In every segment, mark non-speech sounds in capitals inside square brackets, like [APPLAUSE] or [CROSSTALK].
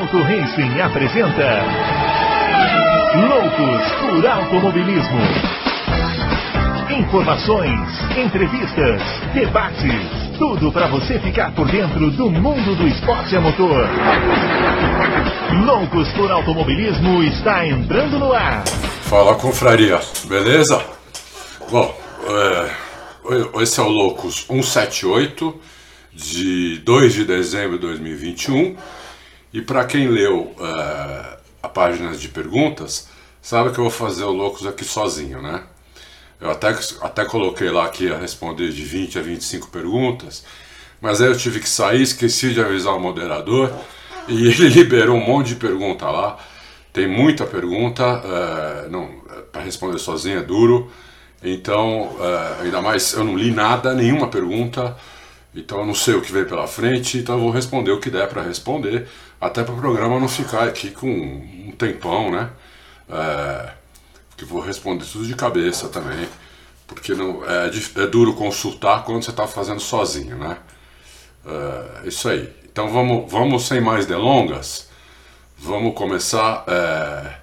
Auto Racing apresenta Loucos por Automobilismo. Informações, entrevistas, debates, tudo para você ficar por dentro do mundo do esporte a motor. Loucos por Automobilismo está entrando no ar. Fala confraria, beleza? Bom, é, esse é o Loucos 178 de 2 de dezembro de 2021 e para quem leu é, a página de perguntas, sabe que eu vou fazer o Loucos aqui sozinho, né? Eu até, até coloquei lá que ia responder de 20 a 25 perguntas, mas aí eu tive que sair, esqueci de avisar o moderador e [LAUGHS] ele liberou um monte de pergunta lá. Tem muita pergunta, é, não, para responder sozinho é duro. Então, é, ainda mais eu não li nada, nenhuma pergunta, então eu não sei o que vem pela frente, então eu vou responder o que der para responder, até para o programa não ficar aqui com um tempão, né? É, que vou responder tudo de cabeça também, porque não é, é duro consultar quando você está fazendo sozinho, né? É, isso aí. Então vamos, vamos sem mais delongas, vamos começar é,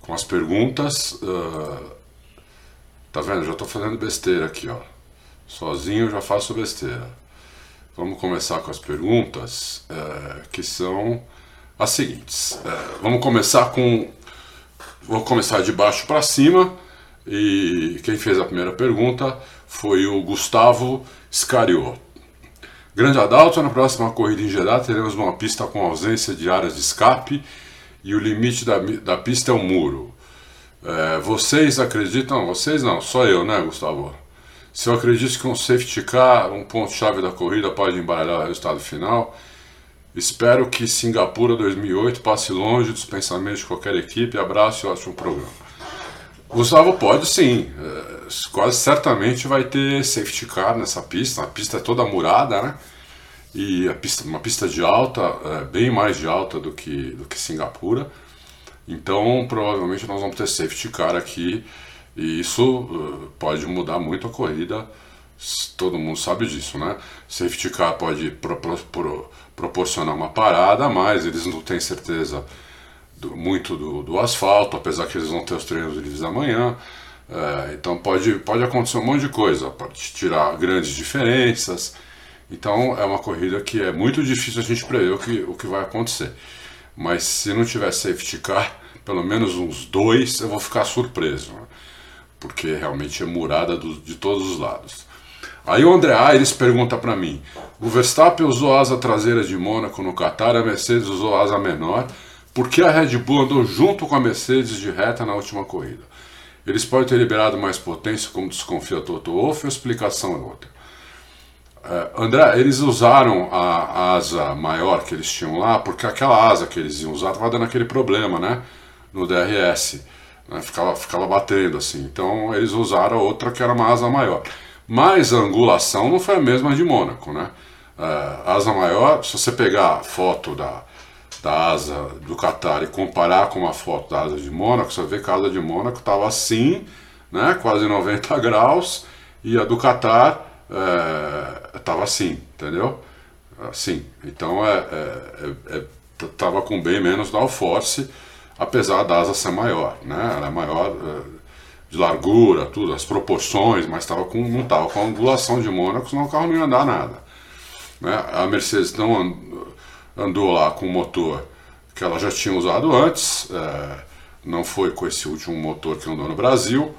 com as perguntas. Uh, Tá vendo? Já tô fazendo besteira aqui, ó. Sozinho já faço besteira. Vamos começar com as perguntas, é, que são as seguintes. É, vamos começar com. Vou começar de baixo para cima. E quem fez a primeira pergunta foi o Gustavo Scariot. Grande Adalto, na próxima corrida em Jeddah teremos uma pista com ausência de áreas de escape e o limite da, da pista é o muro. É, vocês acreditam, vocês não, só eu, né, Gustavo? Se eu acredito que um safety car, um ponto-chave da corrida, pode embaralhar o resultado final, espero que Singapura 2008 passe longe dos pensamentos de qualquer equipe. Abraço e ótimo programa. Gustavo pode sim, é, quase certamente vai ter safety car nessa pista. A pista é toda murada, né? E a pista, uma pista de alta, é, bem mais de alta do que, do que Singapura. Então, provavelmente nós vamos ter safety car aqui e isso uh, pode mudar muito a corrida. Todo mundo sabe disso, né? Safety car pode pro, pro, proporcionar uma parada, mas eles não têm certeza do, muito do, do, asfalto, apesar que eles vão ter os treinos livres amanhã. É, então pode, pode acontecer um monte de coisa, pode tirar grandes diferenças. Então é uma corrida que é muito difícil a gente prever o que, o que vai acontecer. Mas se não tiver safety car, pelo menos uns dois, eu vou ficar surpreso? Porque realmente é murada do, de todos os lados. Aí o André Aires pergunta para mim: o Verstappen usou asa traseira de Mônaco no Qatar, a Mercedes usou asa menor, por que a Red Bull andou junto com a Mercedes de reta na última corrida? Eles podem ter liberado mais potência, como desconfia Toto Wolff, a explicação é outra. Uh, André, eles usaram a asa maior que eles tinham lá, porque aquela asa que eles iam usar estava dando aquele problema, né? no DRS. Né? Ficava, ficava batendo assim. Então eles usaram outra que era uma asa maior. Mas a angulação não foi a mesma de Mônaco, né? Uh, asa maior, se você pegar a foto da, da asa do Qatar e comparar com uma foto da asa de Mônaco, você vê que a asa de Mônaco estava assim, né? Quase 90 [LAUGHS] graus, e a do Qatar estava é, assim, entendeu? Assim. Então é, é, é, é com bem menos downforce. Apesar da asa ser maior, né? Ela é maior uh, de largura, tudo, as proporções, mas tava com, não estava com a angulação de Mônaco, senão o carro não ia andar nada. Né? A Mercedes não andou lá com o motor que ela já tinha usado antes, uh, não foi com esse último motor que andou no Brasil,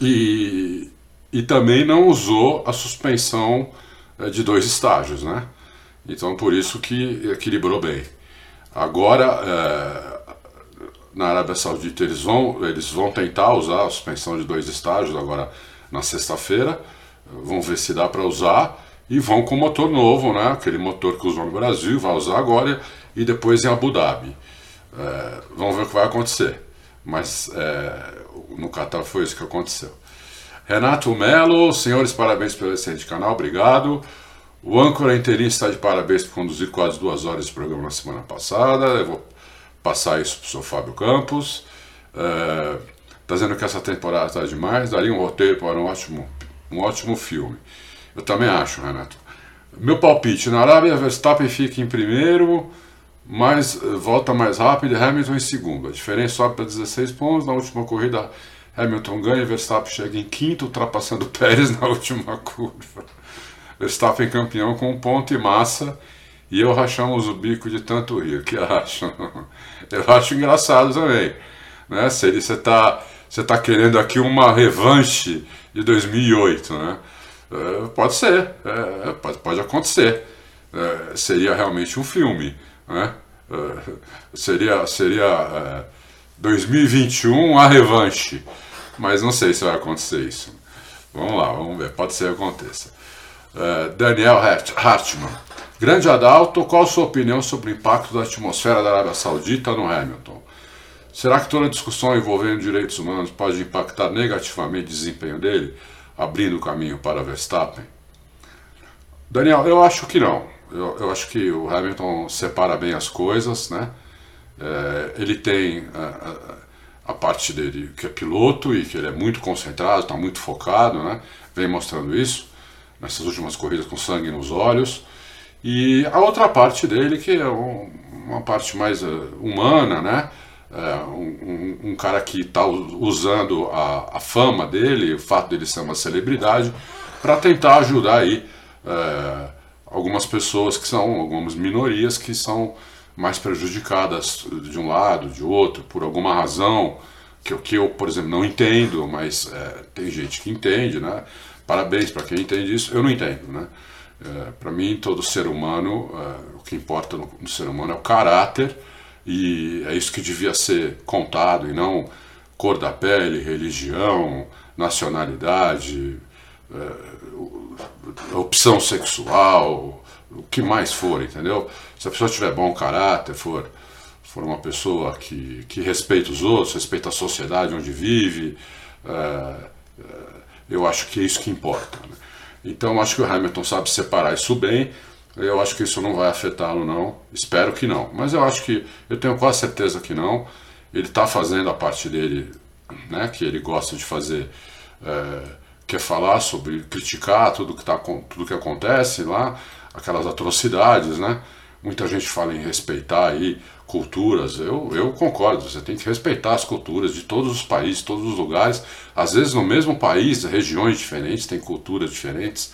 e, e também não usou a suspensão uh, de dois estágios, né? Então por isso que equilibrou bem. Agora, na Arábia Saudita eles vão, eles vão tentar usar a suspensão de dois estágios agora na sexta-feira, vão ver se dá para usar e vão com motor novo, né? aquele motor que usou no Brasil, vai usar agora e depois em Abu Dhabi. É, vamos ver o que vai acontecer. Mas é, no Qatar foi isso que aconteceu. Renato Melo, senhores, parabéns pelo excelente canal, obrigado. O âncora interino está de parabéns por conduzir quase duas horas de programa na semana passada. Eu vou passar isso para o seu Fábio Campos. É, dizendo que essa temporada está demais, daria um roteiro para um ótimo, um ótimo filme. Eu também acho, Renato. Meu palpite, na Arábia, Verstappen fica em primeiro, mas eh, volta mais rápido e Hamilton em segundo. A diferença sobe para 16 pontos. Na última corrida, Hamilton ganha, Verstappen chega em quinto, ultrapassando [LAUGHS] Pérez na última curva. Verstappen campeão com um ponto e massa. E eu rachamos o bico de tanto rir. Que acham? [LAUGHS] Eu acho engraçado também. Né? Se ele, você está você tá querendo aqui uma revanche de 2008, né? É, pode ser, é, pode, pode acontecer. É, seria realmente um filme. Né? É, seria seria 2021 é, a revanche. Mas não sei se vai acontecer isso. Vamos lá, vamos ver. Pode ser que aconteça. É, Daniel Hartmann. Grande Adalto, qual a sua opinião sobre o impacto da atmosfera da Arábia Saudita no Hamilton? Será que toda discussão envolvendo direitos humanos pode impactar negativamente o desempenho dele, abrindo caminho para Verstappen? Daniel, eu acho que não. Eu, eu acho que o Hamilton separa bem as coisas, né? É, ele tem a, a, a, parte dele que é piloto e que ele é muito concentrado, está muito focado, né? Vem mostrando isso nessas últimas corridas com sangue nos olhos. E a outra parte dele que é um, uma parte mais uh, humana, né? É, um, um, um, cara que está usando a, a, fama dele, o fato dele ser uma celebridade, para tentar ajudar aí é, algumas pessoas que são, algumas minorias que são mais prejudicadas de um lado, de outro, por alguma razão que, que eu, por exemplo, não entendo, mas é, tem gente que entende, né? Parabéns para quem entende isso, eu não entendo, né? É, para mim, todo ser humano, é, o que importa no, no, ser humano é o caráter, e é isso que devia ser contado, e não cor da pele, religião, nacionalidade, é, opção sexual, o que mais for, entendeu? Se a pessoa tiver bom caráter, for, for uma pessoa que, que respeita os outros, respeita a sociedade onde vive, eu acho que é isso que importa. Né? Então, acho que o Hamilton sabe separar isso bem. Eu acho que isso não vai afetá-lo, não. Espero que não. Mas eu acho que, eu tenho quase certeza que não. Ele está fazendo a parte dele, né, que ele gosta de fazer. É, quer falar sobre criticar tudo que tá tudo que acontece lá, aquelas atrocidades, né? Muita gente fala em respeitar aí culturas. Eu, eu concordo, você tem que respeitar as culturas de todos os países, todos os lugares. Às vezes no mesmo país, regiões diferentes, tem culturas diferentes.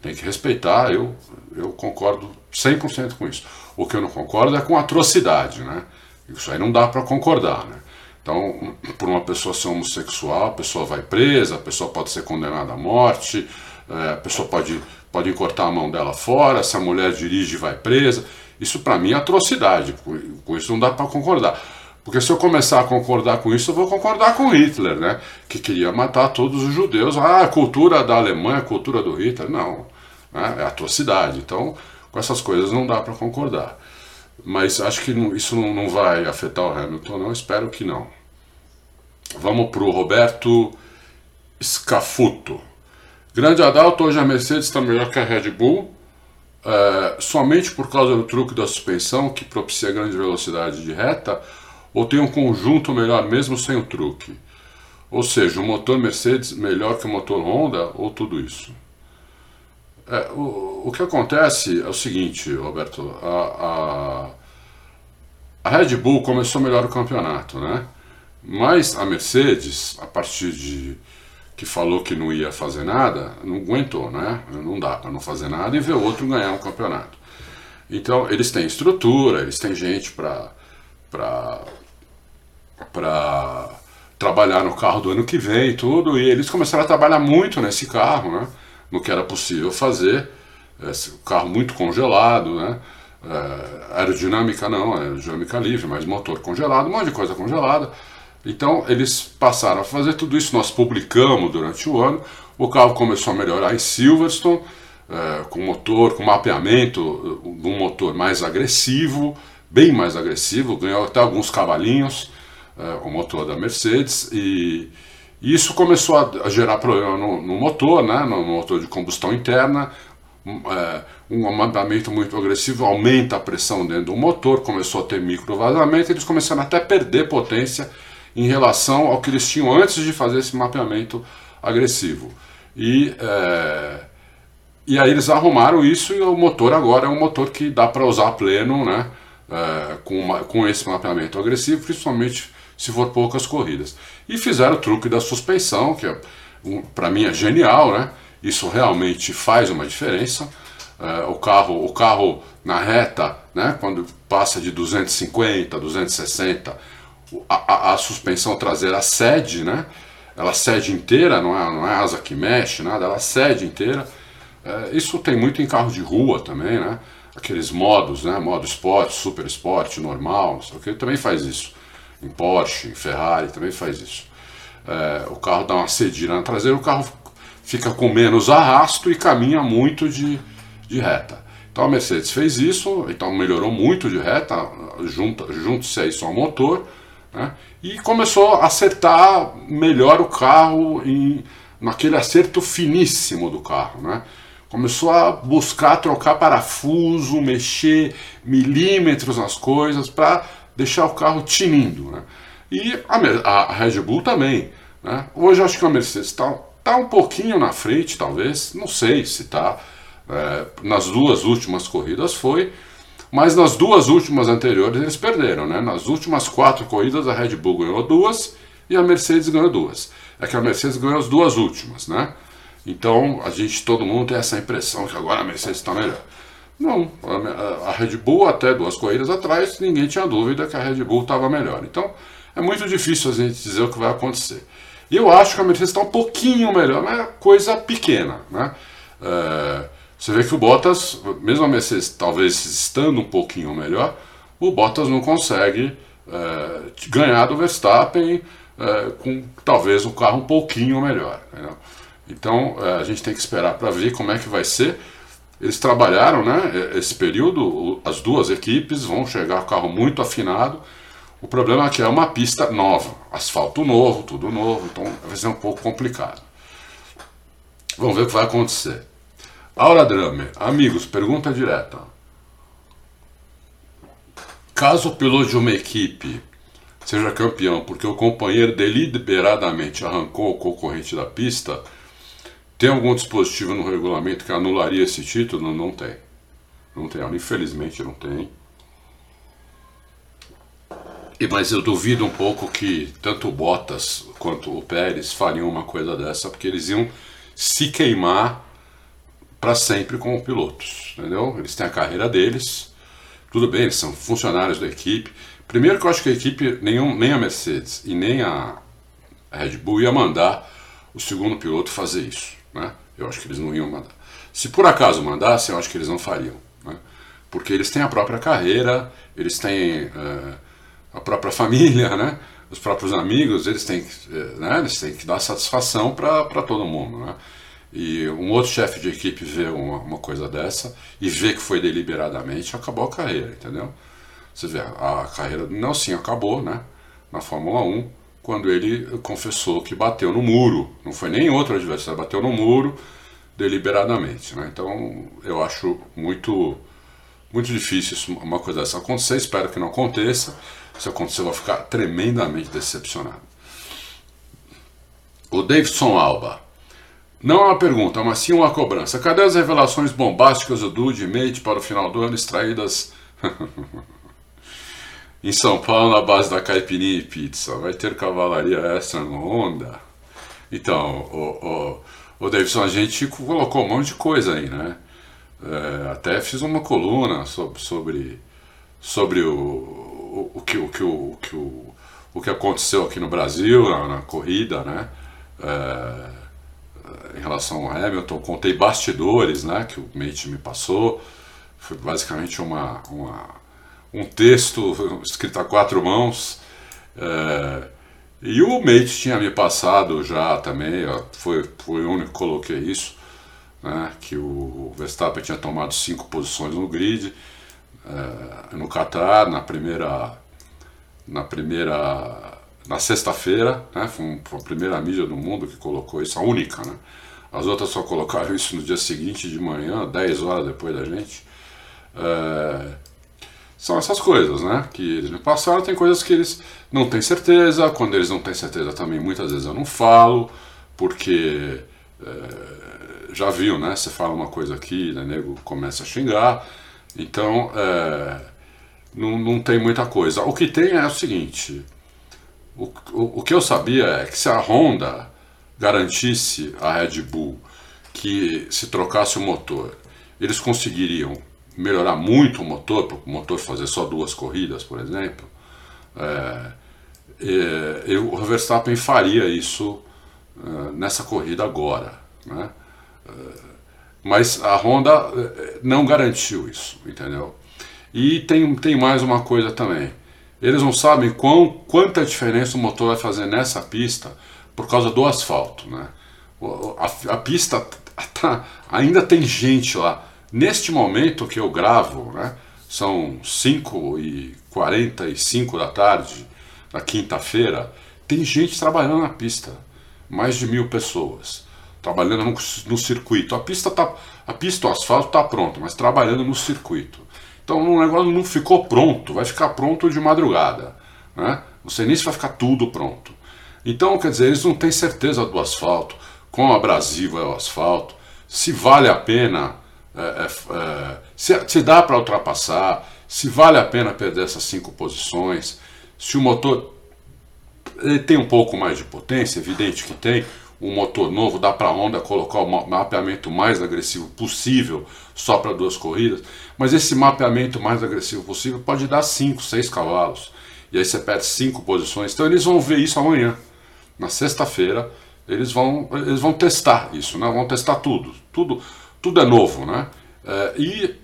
Tem que respeitar, eu, eu concordo 100% com isso. O que eu não concordo é com atrocidade, né? Isso aí não dá para concordar, né? Então, por uma pessoa ser homossexual, a pessoa vai presa, a pessoa pode ser condenada à morte, é, a pessoa pode, pode cortar a mão dela fora, se a mulher dirige, vai presa. Isso para mim é atrocidade, com isso não dá para concordar. Porque se eu começar a concordar com isso, eu vou concordar com Hitler, né? Que queria matar todos os judeus. Ah, a cultura da Alemanha, a cultura do Hitler. Não, né? é atrocidade. Então, com essas coisas não dá para concordar. Mas acho que isso não vai afetar o Hamilton, não. Espero que não. Vamos para o Roberto Scafuto. Grande Adalto, hoje a Mercedes está melhor que a Red Bull, é, somente por causa do truque da suspensão que propicia grande velocidade de reta, ou tem um conjunto melhor mesmo sem o truque? Ou seja, o motor Mercedes melhor que o motor Honda, ou tudo isso? É, o, o que acontece é o seguinte, Roberto, a, a, a Red Bull começou melhor o campeonato, né? Mas a Mercedes, a partir de que falou que não ia fazer nada, não aguentou, né? Não dá para não fazer nada e ver o outro ganhar um campeonato. Então, eles têm estrutura, eles têm gente para para trabalhar no carro do ano que vem e tudo, e eles começaram a trabalhar muito nesse carro, né? No que era possível fazer, esse carro muito congelado, né? É, aerodinâmica não, aerodinâmica livre, mas motor congelado, um monte de coisa congelada. Então eles passaram a fazer tudo isso, nós publicamos durante o ano. O carro começou a melhorar em Silverstone, é, com motor, com mapeamento de um motor mais agressivo, bem mais agressivo, ganhou até alguns cavalinhos, é, o motor da Mercedes, e, e isso começou a, a gerar problema no, no, motor, né, no motor de combustão interna, é, um mapeamento muito agressivo aumenta a pressão dentro do motor, começou a ter micro vazamento, eles começaram até a perder potência em relação ao que eles tinham antes de fazer esse mapeamento agressivo. E, é, e aí eles arrumaram isso e o motor agora é um motor que dá para usar pleno, né? é, com, uma, com esse mapeamento agressivo, principalmente se for poucas corridas. E fizeram o truque da suspensão, que é, um, para mim é genial, né? Isso realmente faz uma diferença. É, o carro, o carro na reta, né? Quando passa de 250, 260, a, a, a suspensão traseira cede, né? Ela cede inteira, não é, não é asa que mexe, nada, ela cede inteira. É, isso tem muito em carro de rua também, né? Aqueles modos, né? Modo esporte, super esporte, normal, não sei o que, também faz isso. Em Porsche, em Ferrari, também faz isso. É, o carro dá uma cedida na traseira, o carro fica com menos arrasto e caminha muito de, de reta. Então a Mercedes fez isso, então melhorou muito de reta, junto-se a isso ao motor, né? e começou a acertar melhor o carro em, naquele acerto finíssimo do carro. Né? Começou a buscar trocar parafuso, mexer milímetros nas coisas para deixar o carro tinindo. Né? E a, a, Red Bull também. Né? Hoje acho que a Mercedes está tá um pouquinho na frente, talvez, não sei se está. É, nas duas últimas corridas foi, mas nas duas últimas anteriores eles perderam, né? Nas últimas quatro corridas a Red Bull ganhou duas e a Mercedes ganhou duas. É que a Mercedes ganhou as duas últimas, né? Então a gente, todo mundo tem essa impressão que agora a Mercedes está melhor. Não, a, Red Bull até duas corridas atrás ninguém tinha dúvida que a Red Bull estava melhor. Então é muito difícil a gente dizer o que vai acontecer. Eu acho que a Mercedes está um pouquinho melhor, mas é coisa pequena, né? É, você vê que o Bottas, mesmo a Mercedes talvez estando um pouquinho melhor, o Bottas não consegue é, ganhar do Verstappen é, com talvez um carro um pouquinho melhor. Entendeu? Então é, a gente tem que esperar para ver como é que vai ser. Eles trabalharam né, esse período, as duas equipes vão chegar com o carro muito afinado. O problema é que é uma pista nova, asfalto novo, tudo novo, então vai ser um pouco complicado. Vamos ver o que vai acontecer. Aura Drame, amigos, pergunta direta. Caso o piloto de uma equipe seja campeão porque o companheiro deliberadamente arrancou o concorrente da pista, tem algum dispositivo no regulamento que anularia esse título? Não tem. Não tem, infelizmente não tem. E, mas eu duvido um pouco que tanto o Bottas quanto o Pérez fariam uma coisa dessa, porque eles iam se queimar para sempre como pilotos, entendeu? Eles têm a carreira deles, tudo bem, eles são funcionários da equipe. Primeiro que eu acho que a equipe, nenhum, nem a Mercedes e nem a Red Bull ia mandar o segundo piloto fazer isso, né? Eu acho que eles não iam mandar. Se por acaso mandassem, eu acho que eles não fariam, né? Porque eles têm a própria carreira, eles têm uh, a própria família, né? Os próprios amigos, eles têm, uh, né? eles têm que dar satisfação para todo mundo, né? E um outro chefe de equipe vê uma, uma, coisa dessa e vê que foi deliberadamente, acabou a carreira, entendeu? Você vê, a, carreira do Nelson acabou, né? Na Fórmula 1, quando ele confessou que bateu no muro. Não foi nem outro adversário, bateu no muro deliberadamente, né? Então, eu acho muito muito difícil isso, uma coisa dessa acontecer, espero que não aconteça. Se acontecer, eu vou ficar tremendamente decepcionado. O Davidson Alba. Não é uma pergunta, mas sim uma cobrança. Cadê as revelações bombásticas do Dude e Mate para o final do ano extraídas [LAUGHS] em São Paulo na base da caipirinha e pizza? Vai ter cavalaria extra no Honda? Então, o, o, o Davidson, a gente colocou um monte de coisa aí, né? É, até fiz uma coluna sobre, sobre, sobre o, o, o, que, o, que, o, o que aconteceu aqui no Brasil, na, na corrida, né? É, em relação ao Hamilton, contei bastidores né, que o Mate me passou. Foi basicamente uma, uma um texto [LAUGHS] escrito a quatro mãos. É, e o Mate tinha me passado já também, foi, foi o único que coloquei isso, né, que o Verstappen tinha tomado cinco posições no grid, é, no Qatar, na primeira, na primeira na sexta-feira, né, foi a primeira mídia do mundo que colocou isso, a única, né? As outras só colocaram isso no dia seguinte de manhã, 10 horas depois da gente. É... São essas coisas, né? Que eles me passaram. Tem coisas que eles não têm certeza. Quando eles não têm certeza também, muitas vezes eu não falo, porque é... já viu, né? Você fala uma coisa aqui, né? nego começa a xingar. Então, é... não, não tem muita coisa. O que tem é o seguinte: o, o, o que eu sabia é que se a Honda garantisse a Red Bull que se trocasse o motor, eles conseguiriam melhorar muito o motor, para o motor fazer só duas corridas, por exemplo. É, o Verstappen faria isso uh, nessa corrida agora. Né? Uh, mas a Honda uh, não garantiu isso, entendeu? E tem, tem mais uma coisa também. Eles não sabem quão, quanta diferença o motor vai fazer nessa pista por causa do asfalto. Né? A, a pista tá, ainda tem gente lá. Neste momento que eu gravo, né, são 5 e 45 da tarde, na quinta-feira, tem gente trabalhando na pista. Mais de mil pessoas trabalhando no, no circuito. A pista, tá, a pista, o asfalto está pronto, mas trabalhando no circuito. Então o negócio não ficou pronto, vai ficar pronto de madrugada. Né? Nem se vai ficar tudo pronto. Então, quer dizer, eles não têm certeza do asfalto, quão abrasivo é o asfalto, se vale a pena, é, é, é se, se dá para ultrapassar, se vale a pena perder essas cinco posições, se o motor ele tem um pouco mais de potência, evidente que tem, um motor novo, dá para a Honda colocar o mapeamento mais agressivo possível só para duas corridas, mas esse mapeamento mais agressivo possível pode dar 5, 6 cavalos, e aí você perde 5 posições. Então eles vão ver isso amanhã, na sexta-feira, eles vão, eles vão testar isso, né? vão testar tudo, tudo, tudo é novo, né? É, e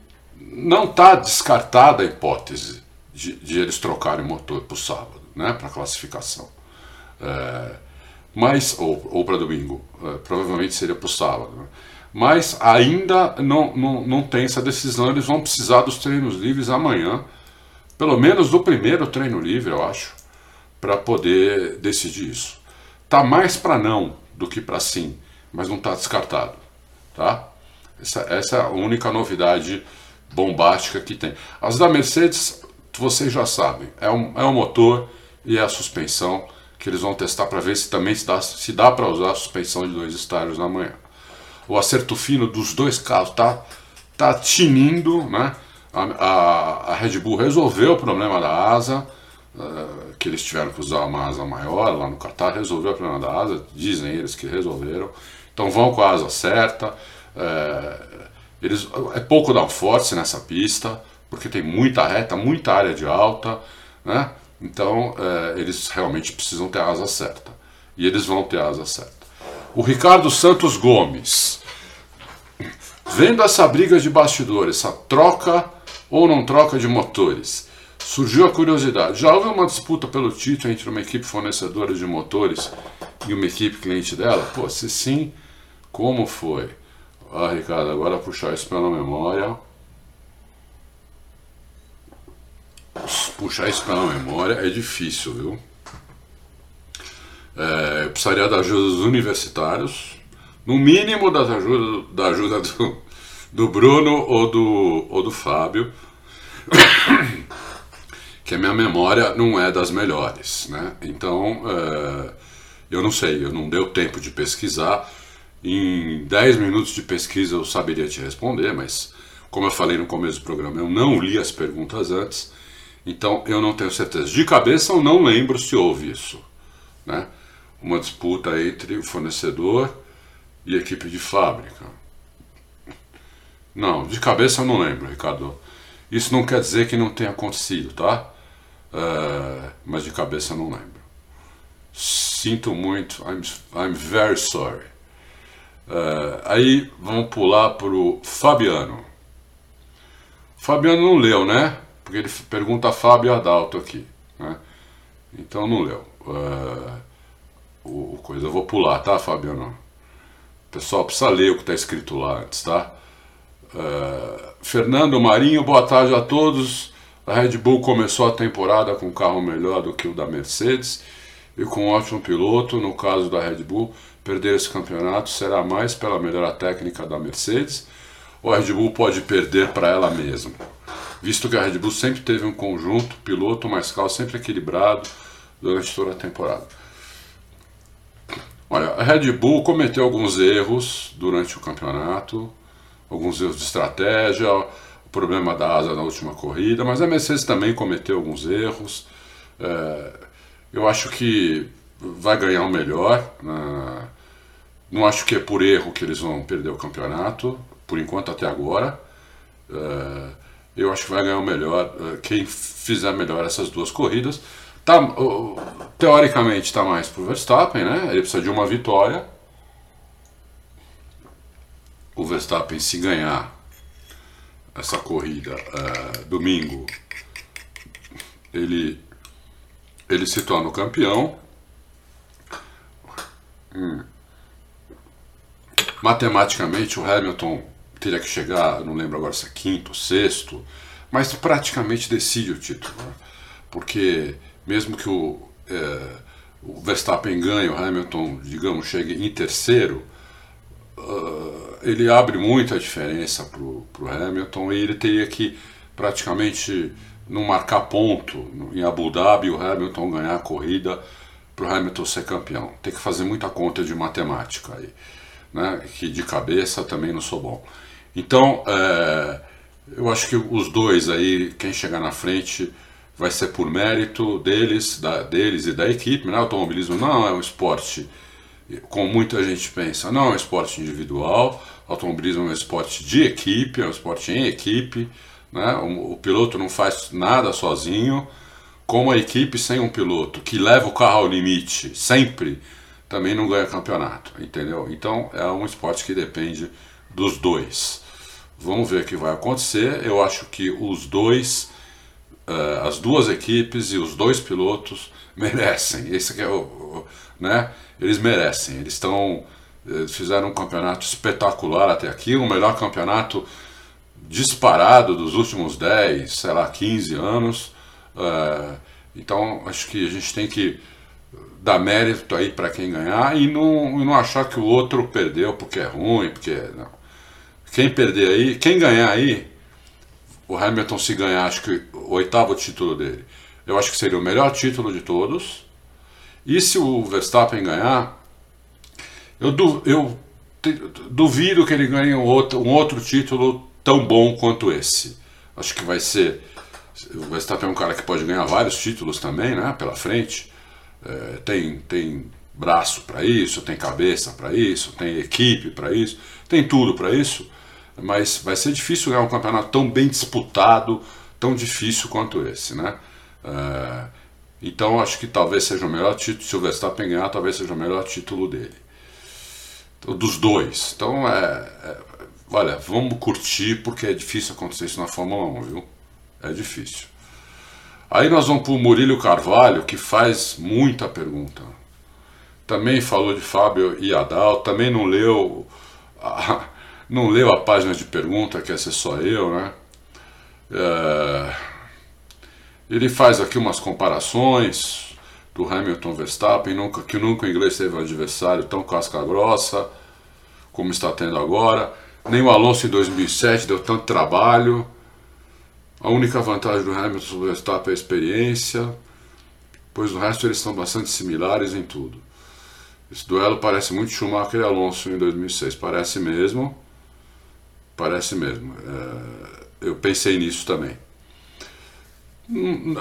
não está descartada a hipótese de, de, eles trocarem o motor para o sábado, né? para classificação. É, mas ou, ou para domingo, é, provavelmente seria para o sábado. Né? Mas ainda não, não, não tem essa decisão, eles vão precisar dos treinos livres amanhã, pelo menos do primeiro treino livre, eu acho, para poder decidir isso. Tá mais para não do que para sim, mas não está descartado, tá? Essa, essa é a única novidade bombástica que tem. As da Mercedes, vocês já sabem, é um, é um motor e é a suspensão que eles vão testar para ver se também se dá, se dá para usar a suspensão de dois estágios na manhã. O acerto fino dos dois carros tá, tá tinindo, né? A, a, a Red Bull resolveu o problema da asa, uh, que eles tiveram que usar uma asa maior lá no Qatar, resolveu o problema da asa, dizem eles que resolveram. Então vão com a asa certa. Uh, eles, é pouco downforce nessa pista, porque tem muita reta, muita área de alta, né? Então, é, eles realmente precisam ter a asa certa. E eles vão ter a asa certa. O Ricardo Santos Gomes. Vendo essa briga de bastidores, essa troca ou não troca de motores, surgiu a curiosidade. Já houve uma disputa pelo título entre uma equipe fornecedora de motores e uma equipe cliente dela? Pô, se sim, como foi? Ah, Ricardo, agora puxar isso pela memória. Puxar isso pela memória é difícil, viu? É, precisaria da ajuda dos universitários, no mínimo das ajuda, da ajuda do, do Bruno ou do, ou do Fábio, [COUGHS] que a minha memória não é das melhores, né? Então, é, eu não sei, eu não deu tempo de pesquisar. Em 10 minutos de pesquisa eu saberia te responder, mas como eu falei no começo do programa, eu não li as perguntas antes. Então eu não tenho certeza. De cabeça eu não lembro se houve isso. Né? Uma disputa entre o fornecedor e a equipe de fábrica. Não, de cabeça eu não lembro, Ricardo. Isso não quer dizer que não tenha acontecido, tá? Uh, mas de cabeça eu não lembro. Sinto muito, I'm, I'm very sorry. Uh, aí vamos pular para o Fabiano. Fabiano não leu, né? Porque ele pergunta a Fábio Adalto aqui. Né? Então não leu. Uh, o, coisa, eu vou pular, tá, Fabiano? Pessoal, precisa ler o que está escrito lá antes, tá? Uh, Fernando Marinho, boa tarde a todos. A Red Bull começou a temporada com um carro melhor do que o da Mercedes e com um ótimo piloto. No caso da Red Bull, perder esse campeonato será mais pela melhora técnica da Mercedes ou a Red Bull pode perder para ela mesma? Visto que a Red Bull sempre teve um conjunto piloto mais carro sempre equilibrado durante toda a temporada. Olha, a Red Bull cometeu alguns erros durante o campeonato, alguns erros de estratégia. problema da asa na última corrida, mas a Mercedes também cometeu alguns erros. É, eu acho que vai ganhar o melhor. Né? Não acho que é por erro que eles vão perder o campeonato, por enquanto até agora. É, eu acho que vai ganhar o melhor é, quem fizer melhor essas duas corridas. Tá, teoricamente está mais para o Verstappen, né? Ele precisa de uma vitória. O Verstappen, se ganhar essa corrida uh, domingo, ele, ele se torna o campeão. Hum. Matematicamente, o Hamilton teria que chegar, não lembro agora se é quinto sexto, mas praticamente decide o título. Né? Porque mesmo que o, é, o Verstappen ganhe, o Hamilton, digamos, chegue em terceiro, uh, ele abre muita diferença para o Hamilton e ele teria que praticamente não marcar ponto em Abu Dhabi o Hamilton ganhar a corrida para o Hamilton ser campeão. Tem que fazer muita conta de matemática aí, né? que de cabeça também não sou bom. Então, é, eu acho que os dois aí, quem chegar na frente, vai ser por mérito deles, da, deles e da equipe. Né? O automobilismo não é um esporte, como muita gente pensa, não é um esporte individual. O automobilismo é um esporte de equipe, é um esporte em equipe. Né? O, o piloto não faz nada sozinho. Como a equipe sem um piloto que leva o carro ao limite sempre, também não ganha campeonato, entendeu? Então é um esporte que depende dos dois. Vamos ver o que vai acontecer. Eu acho que os dois uh, as duas equipes e os dois pilotos [LAUGHS] merecem. Esse é o, o, né? Eles merecem. Eles estão fizeram um campeonato espetacular até aqui, o melhor campeonato disparado dos últimos 10, sei lá, 15 anos. Uh, então acho que a gente tem que dar mérito aí para quem ganhar e não, não achar que o outro perdeu porque é ruim, porque não. Quem perder aí, quem ganhar aí, o Hamilton se ganhar, acho que o oitavo título dele, eu acho que seria o melhor título de todos. E se o Verstappen ganhar, eu, du, eu te, duvido que ele ganhe um outro, um outro título tão bom quanto esse. Acho que vai ser. O Verstappen é um cara que pode ganhar vários títulos também, né? Pela frente. É, tem, tem braço para isso, tem cabeça para isso, tem equipe para isso, tem tudo para isso mas vai ser difícil ganhar um campeonato tão bem disputado, tão difícil quanto esse, né? É, então acho que talvez seja o melhor título, se o Verstappen ganhar, talvez seja o melhor título dele. Dos dois. Então é, é, olha, vamos curtir porque é difícil acontecer isso na Fórmula 1, viu? É difícil. Aí nós vamos para o Murilo Carvalho, que faz muita pergunta. Também falou de Fábio e Adal, também não leu a, não leu a página de pergunta, quer ser só eu, né? É... Ele faz aqui umas comparações do Hamilton Verstappen, nunca, que nunca o inglês teve um adversário tão casca grossa como está tendo agora. Nem o Alonso em 2007 deu tanto trabalho. A única vantagem do Hamilton sobre o Verstappen é a experiência, pois o resto eles são bastante similares em tudo. Esse duelo parece muito Schumacher e Alonso em 2006, parece mesmo. Parece mesmo. É, eu pensei nisso também.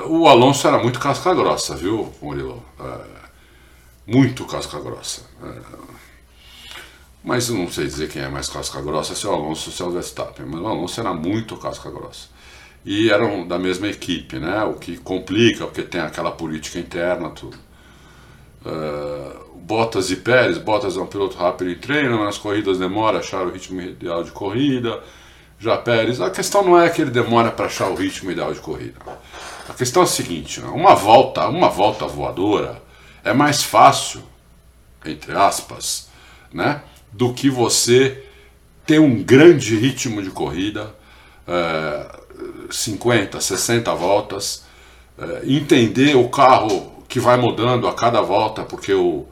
O Alonso era muito casca grossa, viu, Murilo? É, muito casca grossa. É, mas não sei dizer quem é mais casca grossa, se é o Alonso ou se é o Verstappen. Mas o Alonso era muito casca grossa. E eram da mesma equipe, né? O que complica, porque tem aquela política interna, tudo. Bottas e Pérez, Bottas é um piloto rápido em treino, mas nas corridas demora a achar o ritmo ideal de corrida. Já Pérez, a questão não é que ele demora para achar o ritmo ideal de corrida. A questão é a seguinte, né? uma volta, uma volta voadora é mais fácil, entre aspas, né, do que você ter um grande ritmo de corrida, é, 50, 60 voltas, é, entender o carro que vai mudando a cada volta, porque o,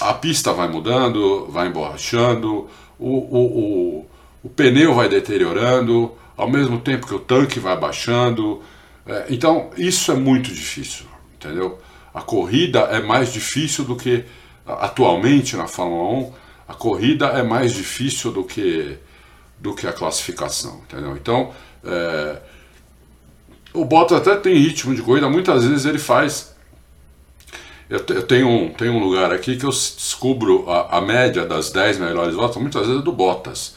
a pista vai mudando, vai emborrachando, o, o, o, o pneu vai deteriorando, ao mesmo tempo que o tanque vai baixando. É, então, isso é muito difícil, entendeu? A corrida é mais difícil do que, atualmente na Fórmula 1, a corrida é mais difícil do que, do que a classificação, entendeu? Então, é, o Bottas até tem ritmo de corrida, muitas vezes ele faz. Eu, tenho, um, tenho um lugar aqui que eu descubro a, a média das 10 melhores voltas, muitas vezes é do Bottas.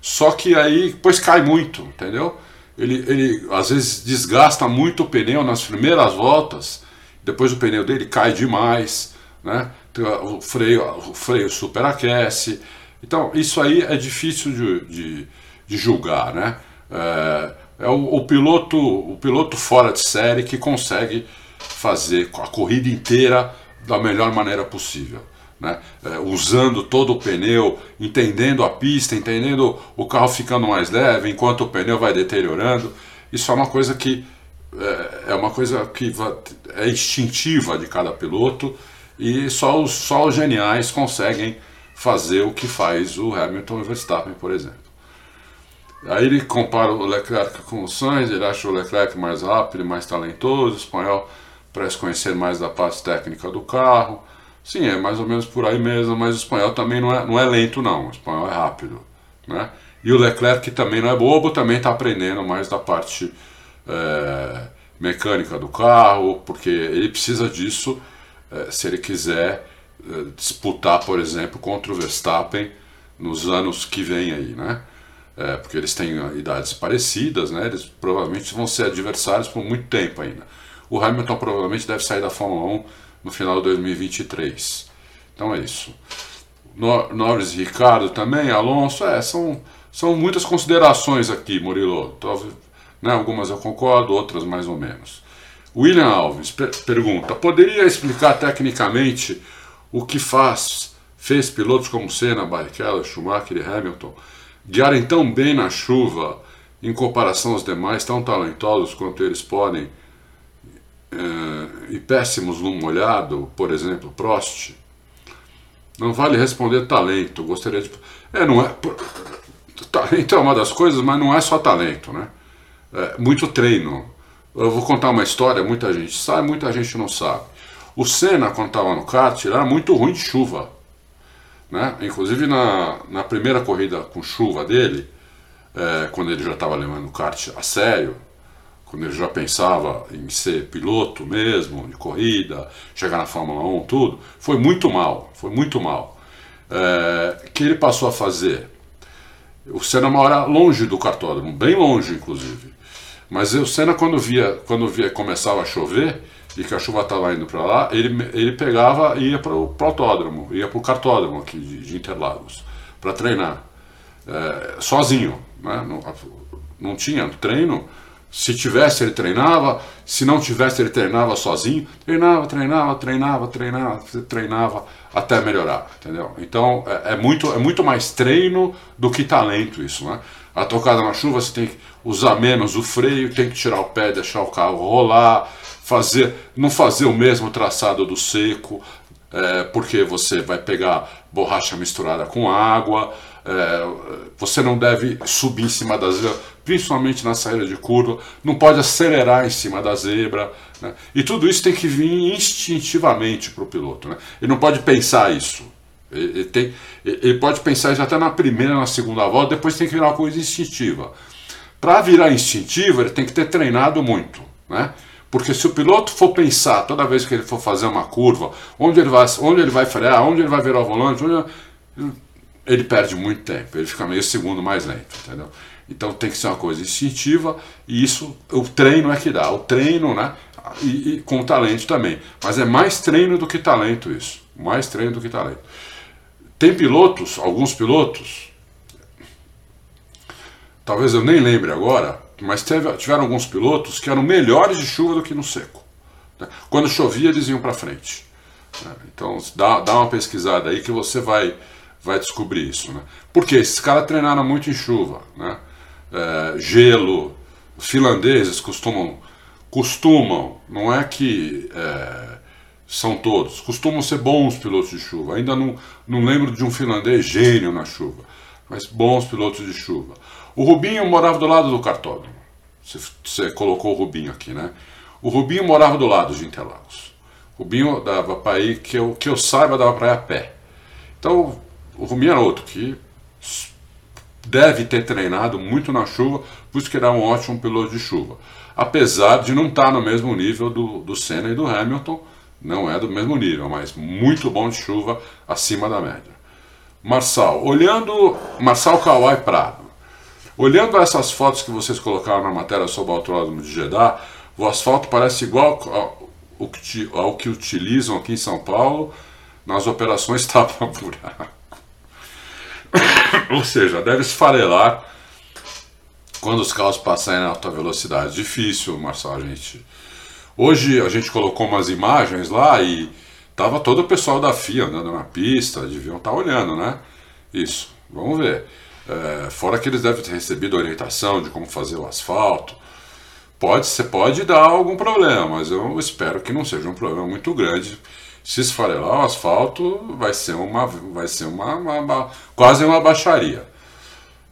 Só que aí depois cai muito, entendeu? Ele, ele às vezes desgasta muito o pneu nas primeiras voltas, depois o pneu dele cai demais, né? o freio, o freio superaquece. Então, isso aí é difícil de, de, de julgar, né? É, é o, o, piloto, o piloto fora de série que consegue fazer a corrida inteira da melhor maneira possível. Né? É, usando todo o pneu, entendendo a pista, entendendo o carro ficando mais leve enquanto o pneu vai deteriorando. Isso é uma coisa que é, é uma coisa que é instintiva de cada piloto e só os, só os geniais conseguem fazer o que faz o Hamilton e o Verstappen, por exemplo. Aí ele compara o Leclerc com o Sainz, ele acha o Leclerc mais rápido mais talentoso, o espanhol parece conhecer mais da parte técnica do carro. Sim, é mais ou menos por aí mesmo, mas o espanhol também não é, não é lento não, o espanhol é rápido. Né? E o Leclerc também não é bobo, também está aprendendo mais da parte é, mecânica do carro, porque ele precisa disso é, se ele quiser é, disputar, por exemplo, contra o Verstappen nos anos que vêm aí, né? Porque eles têm idades parecidas, né? Eles provavelmente vão ser adversários por muito tempo ainda. O Hamilton provavelmente deve sair da Fórmula 1 no final de 2023. Então é isso. Norris e Ricardo também, Alonso, é, são, são muitas considerações aqui, Murilo. Talvez, né, algumas eu concordo, outras mais ou menos. William Alves pergunta: poderia explicar tecnicamente o que faz, fez pilotos como Senna, Barrichello, Schumacher e Hamilton guiarem tão bem na chuva em comparação aos demais, tão talentosos quanto eles podem, eh, e péssimos no molhado, por exemplo, Prost? Não vale responder talento, gostaria de. É, não é. Talento é uma das coisas, mas não é só talento, né? É muito treino eu vou contar uma história, muita gente sabe, muita gente não sabe. O Senna, quando estava no kart, era muito ruim de chuva. Né? Inclusive na, na primeira corrida com chuva dele, é, quando ele já estava levando o kart a sério, quando ele já pensava em ser piloto mesmo, de corrida, chegar na Fórmula 1, tudo, foi muito mal, foi muito mal. É, que ele passou a fazer? O Senna mora longe do cartódromo, bem longe inclusive. Mas o Senna, quando via, quando via começava a chover e que a chuva estava indo para lá, ele, ele pegava e ia para o autódromo, ia para o cartódromo aqui de, de Interlagos, para treinar, é, sozinho. Né? Não, não tinha treino. Se tivesse, ele treinava. Se não tivesse, ele treinava sozinho. Treinava, treinava, treinava, treinava, treinava até melhorar, entendeu? Então é, é muito, é muito mais treino do que talento isso, né? A tocada na chuva você tem que usar menos o freio, tem que tirar o pé, deixar o carro rolar, fazer, não fazer o mesmo traçado do seco, é, porque você vai pegar borracha misturada com água, é, você não deve subir em cima da zebra, principalmente na saída de curva, não pode acelerar em cima da zebra, né? e tudo isso tem que vir instintivamente para o piloto, né? ele não pode pensar isso. Ele, tem, ele pode pensar isso até na primeira, na segunda volta, depois tem que virar uma coisa instintiva. Para virar instintivo, ele tem que ter treinado muito, né? Porque se o piloto for pensar toda vez que ele for fazer uma curva, onde ele vai, onde ele vai frear, onde ele vai virar o volante, onde, ele perde muito tempo, ele fica meio segundo mais lento, entendeu? Então tem que ser uma coisa instintiva e isso o treino é que dá, o treino, né? E, e com talento também, mas é mais treino do que talento isso, mais treino do que talento. Tem pilotos, alguns pilotos, talvez eu nem lembre agora, mas teve, tiveram alguns pilotos que eram melhores de chuva do que no seco. Né? Quando chovia, eles iam para frente. Né? Então dá, dá uma pesquisada aí que você vai, vai descobrir isso. Né? Porque esses caras treinaram muito em chuva. Né? É, gelo, os finlandeses costumam, costumam, não é que é, são todos, costumam ser bons pilotos de chuva. Ainda não, não lembro de um finlandês gênio na chuva, mas bons pilotos de chuva. O Rubinho morava do lado do cartódromo. Você, você colocou o Rubinho aqui, né? O Rubinho morava do lado de Interlagos. O Rubinho dava para ir, que eu, que eu saiba, dava para ir a pé. Então, o Rubinho era outro que deve ter treinado muito na chuva, por isso que ele é um ótimo piloto de chuva. Apesar de não estar no mesmo nível do, do Senna e do Hamilton, não é do mesmo nível, mas muito bom de chuva, acima da média. Marçal, olhando. Marçal Kawai Prado. Olhando essas fotos que vocês colocaram na matéria sobre o autódromo de Jeddah, o asfalto parece igual ao que, ao que utilizam aqui em São Paulo nas operações [LAUGHS] tapa-buraco. Ou seja, deve esfarelar quando os carros passarem em alta velocidade. Difícil, Marçal, a gente. Hoje a gente colocou umas imagens lá e tava todo o pessoal da FIA andando na pista, deviam estar tá olhando, né? Isso, vamos ver. É, fora que eles devem ter recebido orientação de como fazer o asfalto. Pode, você pode dar algum problema, mas eu espero que não seja um problema muito grande. Se esfarelar o asfalto, vai ser uma, vai ser uma, uma, uma quase uma baixaria.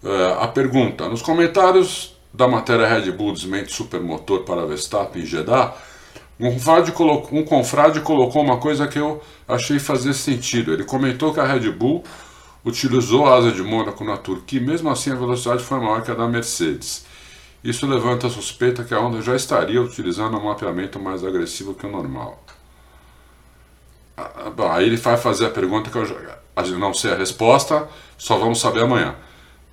É, a pergunta: nos comentários da matéria Red Bull desmente supermotor para Verstappen em Jeddah, um confrade, colocou, um confrade colocou uma coisa que eu achei fazer sentido. Ele comentou que a Red Bull utilizou a asa de Mônaco na Turquia, mesmo assim a velocidade foi maior que a da Mercedes. Isso levanta a suspeita que a Honda já estaria utilizando um mapeamento mais agressivo que o normal. Ah, ah, bom, aí ele vai fazer a pergunta que eu já, não sei a resposta, só vamos saber amanhã.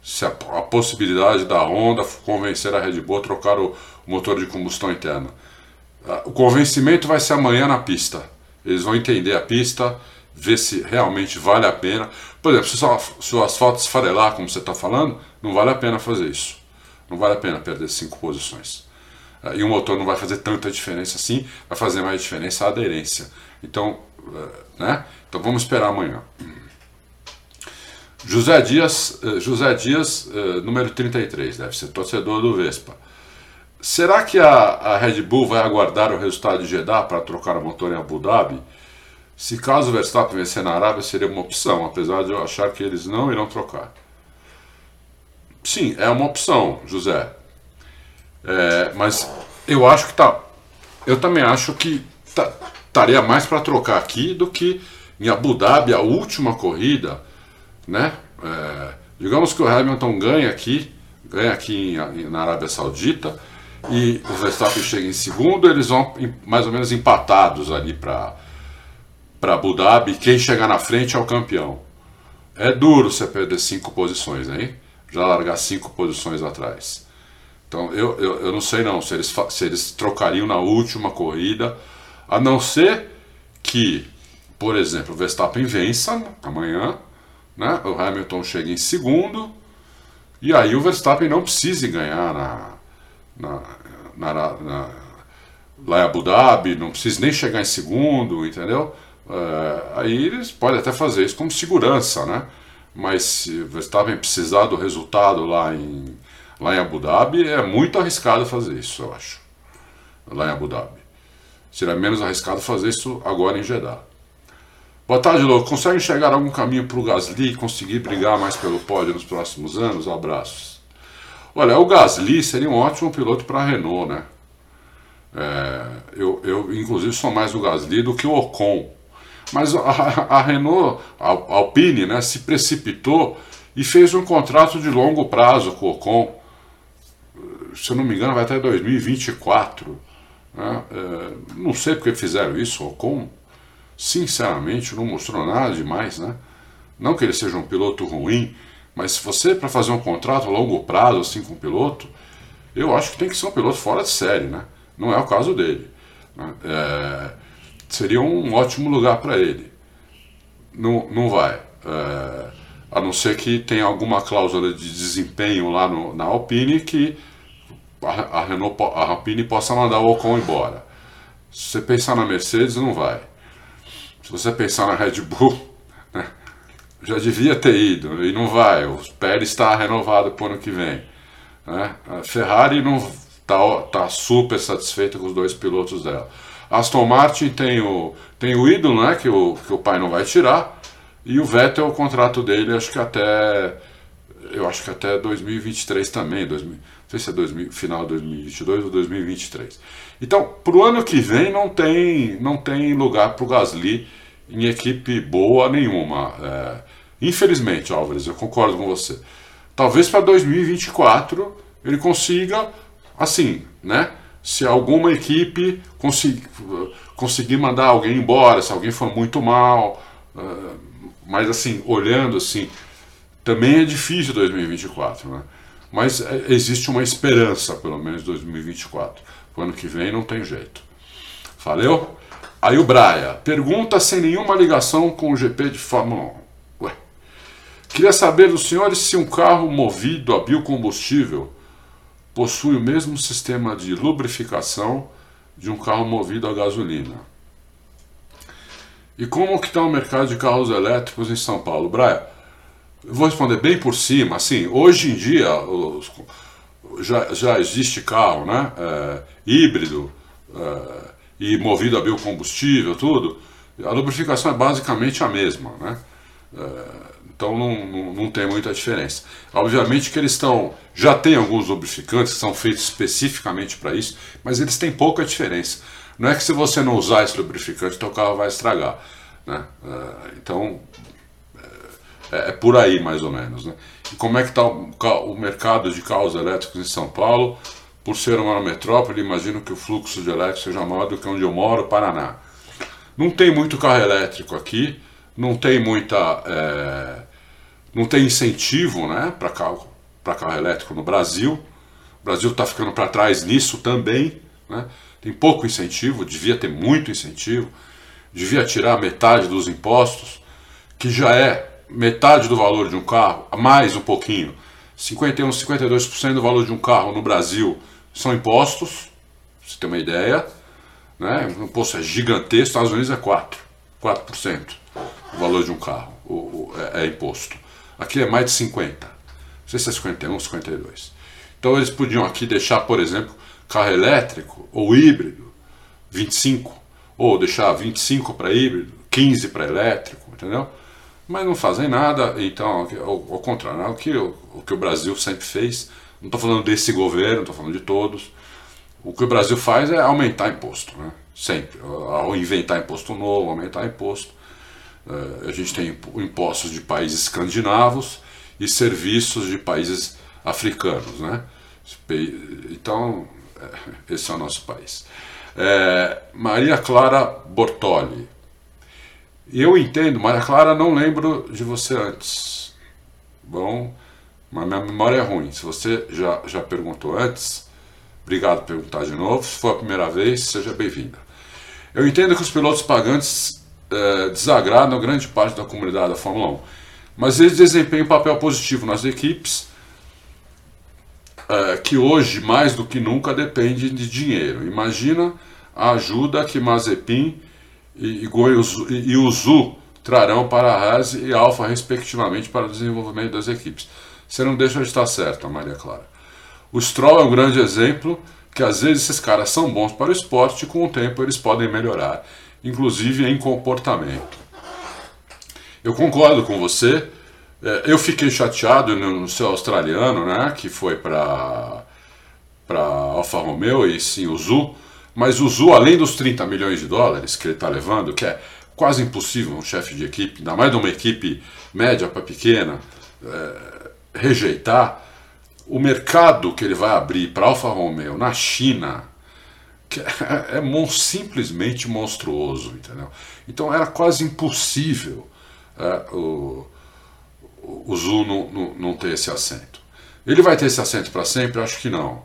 Se a, a possibilidade da Honda convencer a Red Bull a trocar o, o motor de combustão interna. Ah, o convencimento vai ser amanhã na pista. Eles vão entender a pista, ver se realmente vale a pena. Por exemplo, se, só, se o asfalto esfarelar, como você está falando, não vale a pena fazer isso. Não vale a pena perder cinco posições. E o motor não vai fazer tanta diferença assim, vai fazer mais diferença a aderência. Então, né? Então vamos esperar amanhã. José Dias, eh, José Dias, eh, número 33, deve ser torcedor do Vespa. Será que a, a Red Bull vai aguardar o resultado de Jeddah para trocar o motor em Abu Dhabi? Se caso o Verstappen vencer na Arábia, seria uma opção, apesar de eu achar que eles não irão trocar. Sim, é uma opção, José. É, mas eu acho que tá. Eu também acho que tá, estaria mais para trocar aqui do que em Abu Dhabi, a última corrida, né? É, digamos que o Hamilton ganha aqui, ganha aqui em, na Arábia Saudita e o Verstappen chega em segundo, eles vão mais ou menos empatados ali para para Abu Dhabi, quem chegar na frente é o campeão. É duro você perder cinco posições, hein? Já largar cinco posições atrás. Então eu, eu, eu não sei não se eles, se eles trocariam na última corrida, a não ser que, por exemplo, o Verstappen vença amanhã, né? o Hamilton chega em segundo, e aí o Verstappen não precise ganhar na, na, na, na, lá em Abu Dhabi, não precisa nem chegar em segundo, entendeu? É, aí eles podem até fazer isso como segurança, né? Mas se o Verstappen precisar do resultado lá em, lá em Abu Dhabi, é muito arriscado fazer isso, eu acho. Lá em Abu Dhabi. Seria menos arriscado fazer isso agora em Jeddah. Boa tarde, Lô. Consegue enxergar algum caminho para o Gasly e conseguir brigar mais pelo pódio nos próximos anos? Abraços. Olha, o Gasly seria um ótimo piloto para a Renault, né? É, eu, eu, inclusive, sou mais do Gasly do que o Ocon. Mas a, a Renault, a Alpine, né, se precipitou e fez um contrato de longo prazo com o Ocon. Se eu não me engano, vai até 2024. Né? É, não sei porque fizeram isso. O Ocon, sinceramente, não mostrou nada demais. Né? Não que ele seja um piloto ruim, mas se você, para fazer um contrato a longo prazo assim com um piloto, eu acho que tem que ser um piloto fora de série, né? Não é o caso dele. Né? É, seria um ótimo lugar para ele. Não, não vai. É, a não ser que tenha alguma cláusula de desempenho lá no, na Alpine que a, a, Renault, a Alpine possa mandar o Ocon embora. Se você pensar na Mercedes, não vai. Se você pensar na Red Bull, já devia ter ido e não vai. O Pérez está renovado para o ano que vem. Né? A Ferrari não está tá super satisfeita com os dois pilotos dela. Aston Martin tem o, tem o ídolo, né, que o, que o pai não vai tirar, e o Vettel, o contrato dele, acho que até eu acho que até 2023 também, 2000, não sei se é 2000, final de 2022 ou 2023. Então, para o ano que vem não tem, não tem lugar para o Gasly em equipe boa nenhuma. É, Infelizmente, Álvares, eu concordo com você. Talvez para 2024 ele consiga, assim, né? Se alguma equipe conseguir, conseguir mandar alguém embora, se alguém for muito mal, uh, mas assim, olhando assim, também é difícil 2024, né? Mas é, existe uma esperança, pelo menos 2024. O ano que vem não tem jeito. Valeu? Aí o Braia, pergunta sem nenhuma ligação com o GP de Fórmula 1. Ué. Queria saber dos senhores se um carro movido a biocombustível possui o mesmo sistema de lubrificação de um carro movido a gasolina. E como que está o mercado de carros elétricos em São Paulo? Braia, vou responder bem por cima. Assim, hoje em dia os, já, já existe carro né, é, híbrido é, e movido a biocombustível, tudo. A lubrificação é basicamente a mesma. Né? É, então não, não, não, tem muita diferença. Obviamente que eles estão. Já tem alguns lubrificantes que são feitos especificamente para isso, mas eles têm pouca diferença. Não é que se você não usar esse lubrificante, teu carro vai estragar. Né? É, então é, é, por aí mais ou menos. Né? E como é que está o, o, mercado de carros elétricos em São Paulo? Por ser uma metrópole, imagino que o fluxo de elétrico seja maior do que onde eu moro, Paraná. Não tem muito carro elétrico aqui, não tem muita. É, não tem incentivo né, para carro, carro elétrico no Brasil. O Brasil está ficando para trás nisso também. Né? Tem pouco incentivo, devia ter muito incentivo, devia tirar metade dos impostos, que já é metade do valor de um carro, mais um pouquinho, 51, 52% do valor de um carro no Brasil são impostos, você tem uma ideia, né? o imposto é gigantesco, nos Estados Unidos é 4%, 4% o valor de um carro o, o, é, é, imposto. Aqui é mais de 50%, não sei se é 51, 52%. Então eles podiam aqui deixar, por exemplo, carro elétrico ou híbrido, 25%, ou deixar 25% para híbrido, 15% para elétrico, entendeu? Mas não fazem nada. Então, ao, ao contrário, é o que, o, que o Brasil sempre fez, não estou falando desse governo, estou falando de todos. O que o Brasil faz é aumentar imposto, né? sempre. Ao inventar imposto novo, aumentar imposto. Uh, a gente tem impostos de países escandinavos e serviços de países africanos. Né? Então, é, esse é o nosso país. É, Maria Clara Bortoli. Eu entendo, Maria Clara, não lembro de você antes. Bom, mas minha memória é ruim. Se você já, já perguntou antes, obrigado por perguntar de novo. Se for a primeira vez, seja bem-vinda. Eu entendo que os pilotos pagantes é, desagradam grande parte da comunidade da Fórmula 1, mas eles desempenham um papel positivo nas equipes é, que hoje, mais do que nunca, dependem de dinheiro. Imagina a ajuda que Mazepin e, e, e o ZU trarão para a Haas e Alfa, respectivamente, para o desenvolvimento das equipes. Você não deixa de estar certa, Maria Clara. O Stroll é um grande exemplo que às vezes esses caras são bons para o esporte e com o tempo eles podem melhorar, inclusive em comportamento. Eu concordo com você. É, eu fiquei chateado no seu australiano, né, que foi para para Alfa Romeo e sim o Zu, mas o Zu, além dos 30 milhões de dólares que ele está levando, que é quase impossível um chefe de equipe, ainda mais de uma equipe média para pequena, é, rejeitar, o mercado que ele vai abrir para Alfa Romeo na China é, é simplesmente monstruoso, entendeu? Então era quase impossível é, o, o Zu não, não, não ter esse assento. Ele vai ter esse assento para sempre? Acho que não.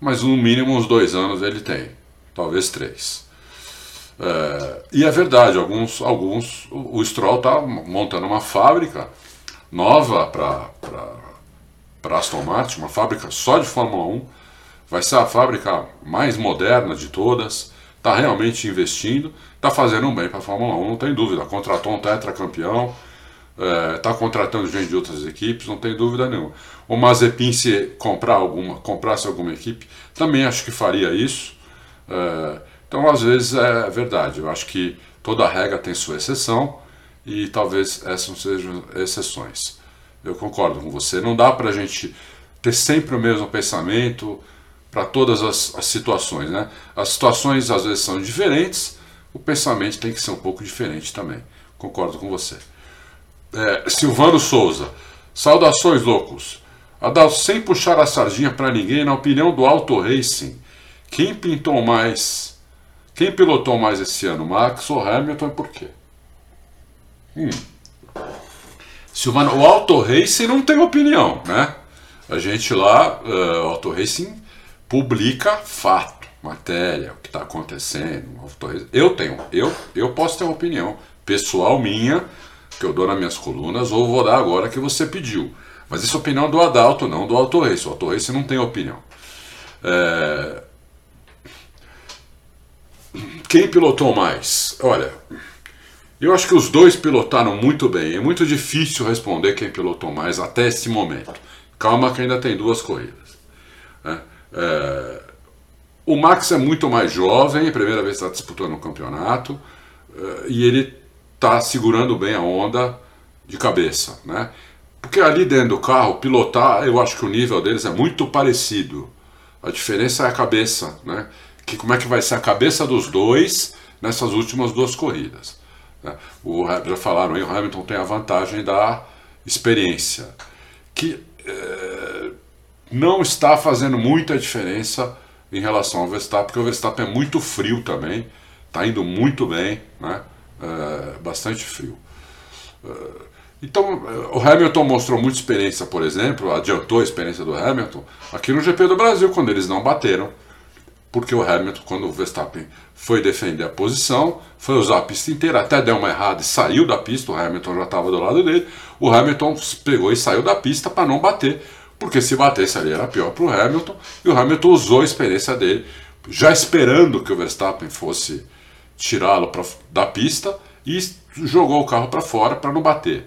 Mas no mínimo uns dois anos ele tem talvez três. É, e é verdade, alguns, alguns o Stroll está montando uma fábrica nova para Aston Martin, uma fábrica só de Fórmula 1. Vai ser a fábrica mais moderna de todas. Está realmente investindo, está fazendo um bem para a Fórmula 1, não tem dúvida. Contratou um tetracampeão, está é, contratando gente de outras equipes, não tem dúvida nenhuma. O Mazepin, se comprar alguma, comprasse alguma equipe, também acho que faria isso. É, então, às vezes, é verdade. Eu acho que toda regra tem sua exceção e talvez essas sejam exceções. Eu concordo com você. Não dá para a gente ter sempre o mesmo pensamento para todas as, as, situações. Né? As situações às vezes são diferentes, o pensamento tem que ser um pouco diferente também. Concordo com você. É, Silvano Souza, saudações loucos. Adalto, sem puxar a sardinha para ninguém, na opinião do Auto Racing, quem pintou mais, quem pilotou mais esse ano, Max ou Hamilton e por quê? Hum. Silvano, o Auto Racing não tem opinião, né? A gente lá, uh, Auto Racing publica fato, matéria, o que está acontecendo. Eu tenho, eu, eu posso ter uma opinião pessoal minha, que eu dou nas minhas colunas, ou vou dar agora que você pediu. Mas isso é opinião do Adalto, não do Auto Race. O Auto Race não tem opinião. É... Quem pilotou mais? Olha, eu acho que os dois pilotaram muito bem. É muito difícil responder quem pilotou mais até esse momento. Calma que ainda tem duas corridas. É, é, o Max é muito mais jovem, é a primeira vez que está disputando um campeonato, é, e ele está segurando bem a onda de cabeça. Né? Porque ali dentro do carro, pilotar, eu acho que o nível deles é muito parecido. A diferença é a cabeça, né? Que como é que vai ser a cabeça dos dois nessas últimas duas corridas. Né? O, já falaram aí, o Hamilton tem a vantagem da experiência, que é, não está fazendo muita diferença em relação ao Verstappen, porque o Verstappen é muito frio também, está indo muito bem, né? É, bastante frio. É, então, o Hamilton mostrou muita experiência, por exemplo, adiantou a experiência do Hamilton aqui no GP do Brasil, quando eles não bateram. Porque o Hamilton, quando o Verstappen foi defender a posição, foi usar a pista inteira, até deu uma errada e saiu da pista, o Hamilton já estava do lado dele. O Hamilton pegou e saiu da pista para não bater, porque se batesse ali era pior para o Hamilton, e o Hamilton usou a experiência dele, já esperando que o Verstappen fosse tirá-lo da pista e jogou o carro para fora para não bater.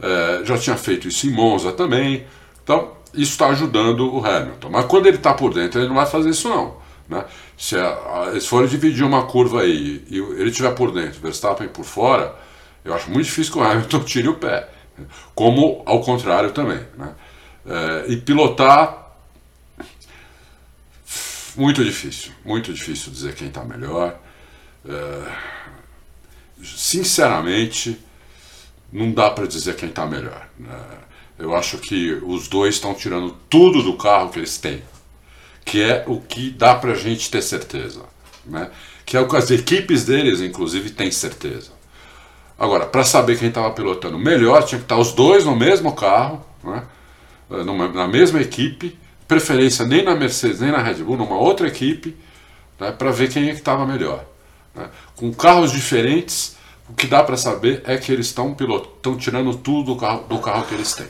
É, já tinha feito isso em Monza também. Então, isso está ajudando o Hamilton. Mas quando ele está por dentro, ele não vai fazer isso não. Né? Se a, eles forem dividir uma curva aí e ele estiver por dentro, Verstappen por fora, eu acho muito difícil que o Hamilton [LAUGHS] tire o pé. Como ao contrário também. Né? É, e pilotar, muito difícil. Muito difícil dizer quem está melhor. É, sinceramente, não dá para dizer quem está melhor. Né? Eu acho que os dois estão tirando tudo do carro que eles têm, que é o que dá para a gente ter certeza. Né? Que é o que as equipes deles, inclusive, têm certeza. Agora, para saber quem estava pilotando melhor, tinha que estar os dois no mesmo carro, né? Numa, na mesma equipe, preferência nem na Mercedes nem na Red Bull, numa outra equipe, né? para ver quem é que estava melhor. Né? Com carros diferentes, o que dá para saber é que eles estão estão tirando tudo do carro, do carro que eles têm.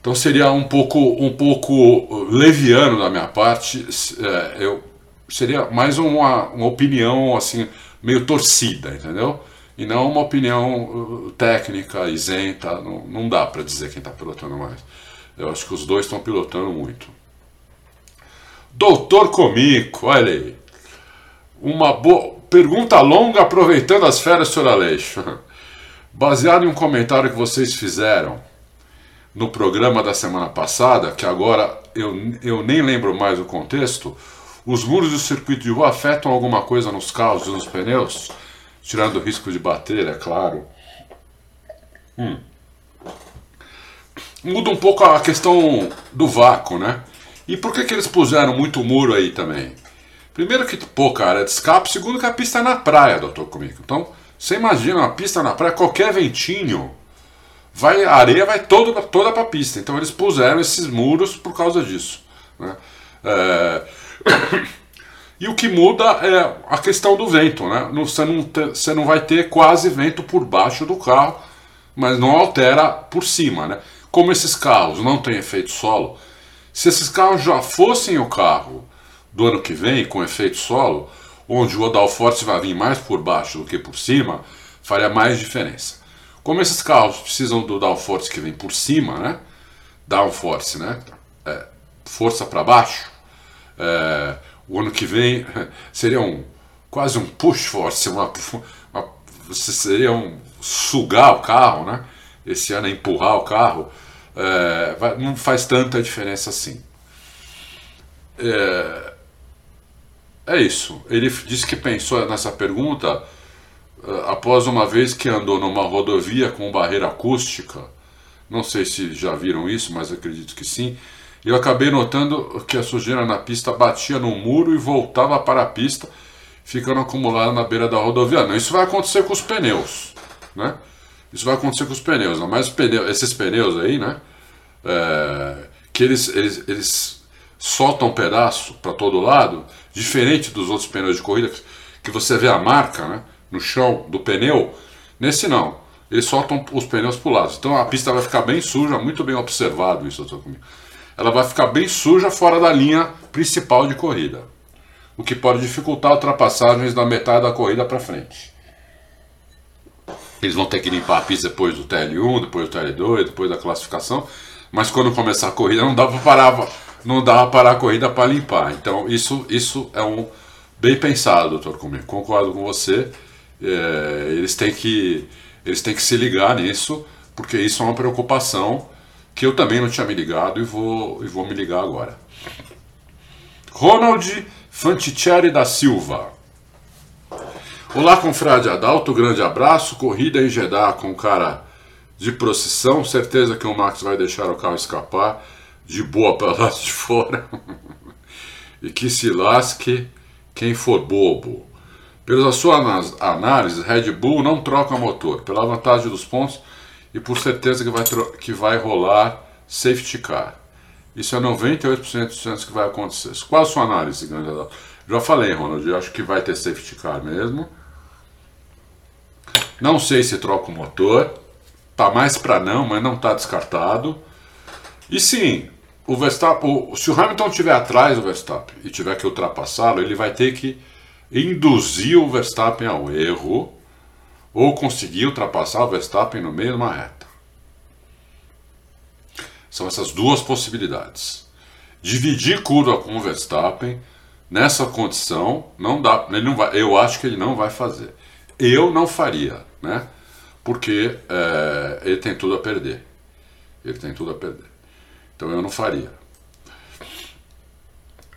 Então seria um pouco, um pouco leviano da minha parte, é, eu seria mais uma, uma opinião assim meio torcida, entendeu? E não uma opinião uh, técnica, isenta, não, não dá para dizer quem está pilotando mais. Eu acho que os dois estão pilotando muito. Doutor Comico, olha aí. Uma boa Pergunta longa aproveitando as férias, senhor Aleixo. [LAUGHS] Baseado em um comentário que vocês fizeram no programa da semana passada, que agora eu, eu nem lembro mais o contexto, os muros do circuito de rua afetam alguma coisa nos carros e nos pneus? Tirando o risco de bater, é claro. Hum. Muda um pouco a questão do vácuo, né? E por que, que eles puseram muito muro aí também? Primeiro que, pô, cara, é de escape. Segundo que a pista é na praia, doutor Comigo. Então, você imagina uma pista na praia, qualquer ventinho, vai, a areia vai toda, toda para a pista. Então, eles puseram esses muros por causa disso. Né? É... [COUGHS] e o que muda é a questão do vento. Né? Você, não você não vai ter quase vento por baixo do carro, mas não altera por cima. Né? Como esses carros não têm efeito solo, se esses carros já fossem o carro do ano que vem, com efeito solo, onde o downforce vai vir mais por baixo do que por cima, faria mais diferença. Como esses carros precisam do downforce que vem por cima, né? Downforce, né? É, força para baixo. É, o ano que vem [LAUGHS] seria um quase um push force, uma, uma, seria um sugar o carro, né? Esse ano é empurrar o carro. É, vai, não faz tanta diferença assim. É, é isso. Ele disse que pensou nessa pergunta após uma vez que andou numa rodovia com barreira acústica Não sei se já viram isso, mas acredito que sim. Eu acabei notando que a sujeira na pista batia no muro e voltava para a pista, ficando acumulada na beira da rodovia. Não, isso vai acontecer com os pneus, né? Isso vai acontecer com os pneus, não? mas pneus, esses pneus aí, né? É, que eles, eles, eles soltam um pedaço para todo lado, diferente dos outros pneus de corrida, que você vê a marca né, no chão do pneu. Nesse não, eles soltam os pneus para lado. Então a pista vai ficar bem suja, muito bem observado isso, comigo. Ela vai ficar bem suja fora da linha principal de corrida, o que pode dificultar ultrapassagens da metade da corrida para frente. Eles vão ter que limpar a pista depois do TL1, depois do TL2, depois da classificação. Mas quando começar a corrida não dá para parar, não dá para parar a corrida para limpar. Então isso, isso é um bem pensado, doutor Comigo. Concordo com você. É, eles têm que eles têm que se ligar nisso, porque isso é uma preocupação que eu também não tinha me ligado e vou, e vou me ligar agora. Ronald Fanticelli da Silva. Olá, confrade Adalto, grande abraço. Corrida em Jeddah com cara de procissão. Certeza que o Max vai deixar o carro escapar de boa para lá de fora. [LAUGHS] e que se lasque quem for bobo. Pela sua análise, Red Bull não troca motor, pela vantagem dos pontos e por certeza que vai, que vai rolar safety car. Isso é 98% de chances que vai acontecer. Qual a sua análise, grande Adalto? Já falei, Ronald, eu acho que vai ter safety car mesmo. Não sei se troca o motor. Tá mais para não, mas não está descartado. E sim, o Verstappen, se o Hamilton estiver atrás do Verstappen e tiver que ultrapassá-lo, ele vai ter que induzir o Verstappen ao erro ou conseguir ultrapassar o Verstappen no meio de uma reta. São essas duas possibilidades. Dividir curva com o Verstappen nessa condição não dá, ele não vai, eu acho que ele não vai fazer. Eu não faria, né? Porque é, ele tem tudo a perder. Ele tem tudo a perder. Então eu não faria.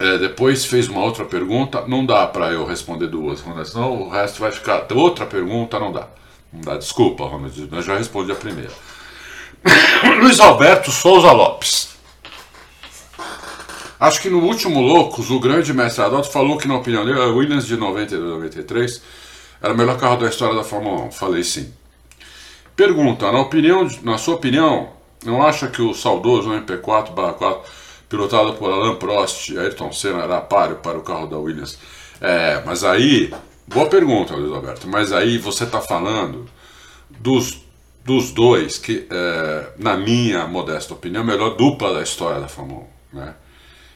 É, depois fez uma outra pergunta, não dá para eu responder duas, Ronald, senão o resto vai ficar. Outra pergunta não dá. Não dá, desculpa, Ronald, eu já respondi a primeira. [COUGHS] Luiz Alberto Souza Lopes. Acho que no último Loucos, o grande mestre Adalto falou que, na opinião dele, a Williams de 90 e 93 era o melhor carro da história da Fórmula 1. Falei sim. Pergunta, na, opinião, na sua opinião, não acha que o saudoso MP4-4, pilotado por Alain Prost Ayrton Senna, era páreo para o carro da Williams? É, mas aí, boa pergunta, Luiz Alberto, mas aí você está falando dos, dos dois que, é, na minha modesta opinião, a melhor dupla da história da Fórmula 1. Né?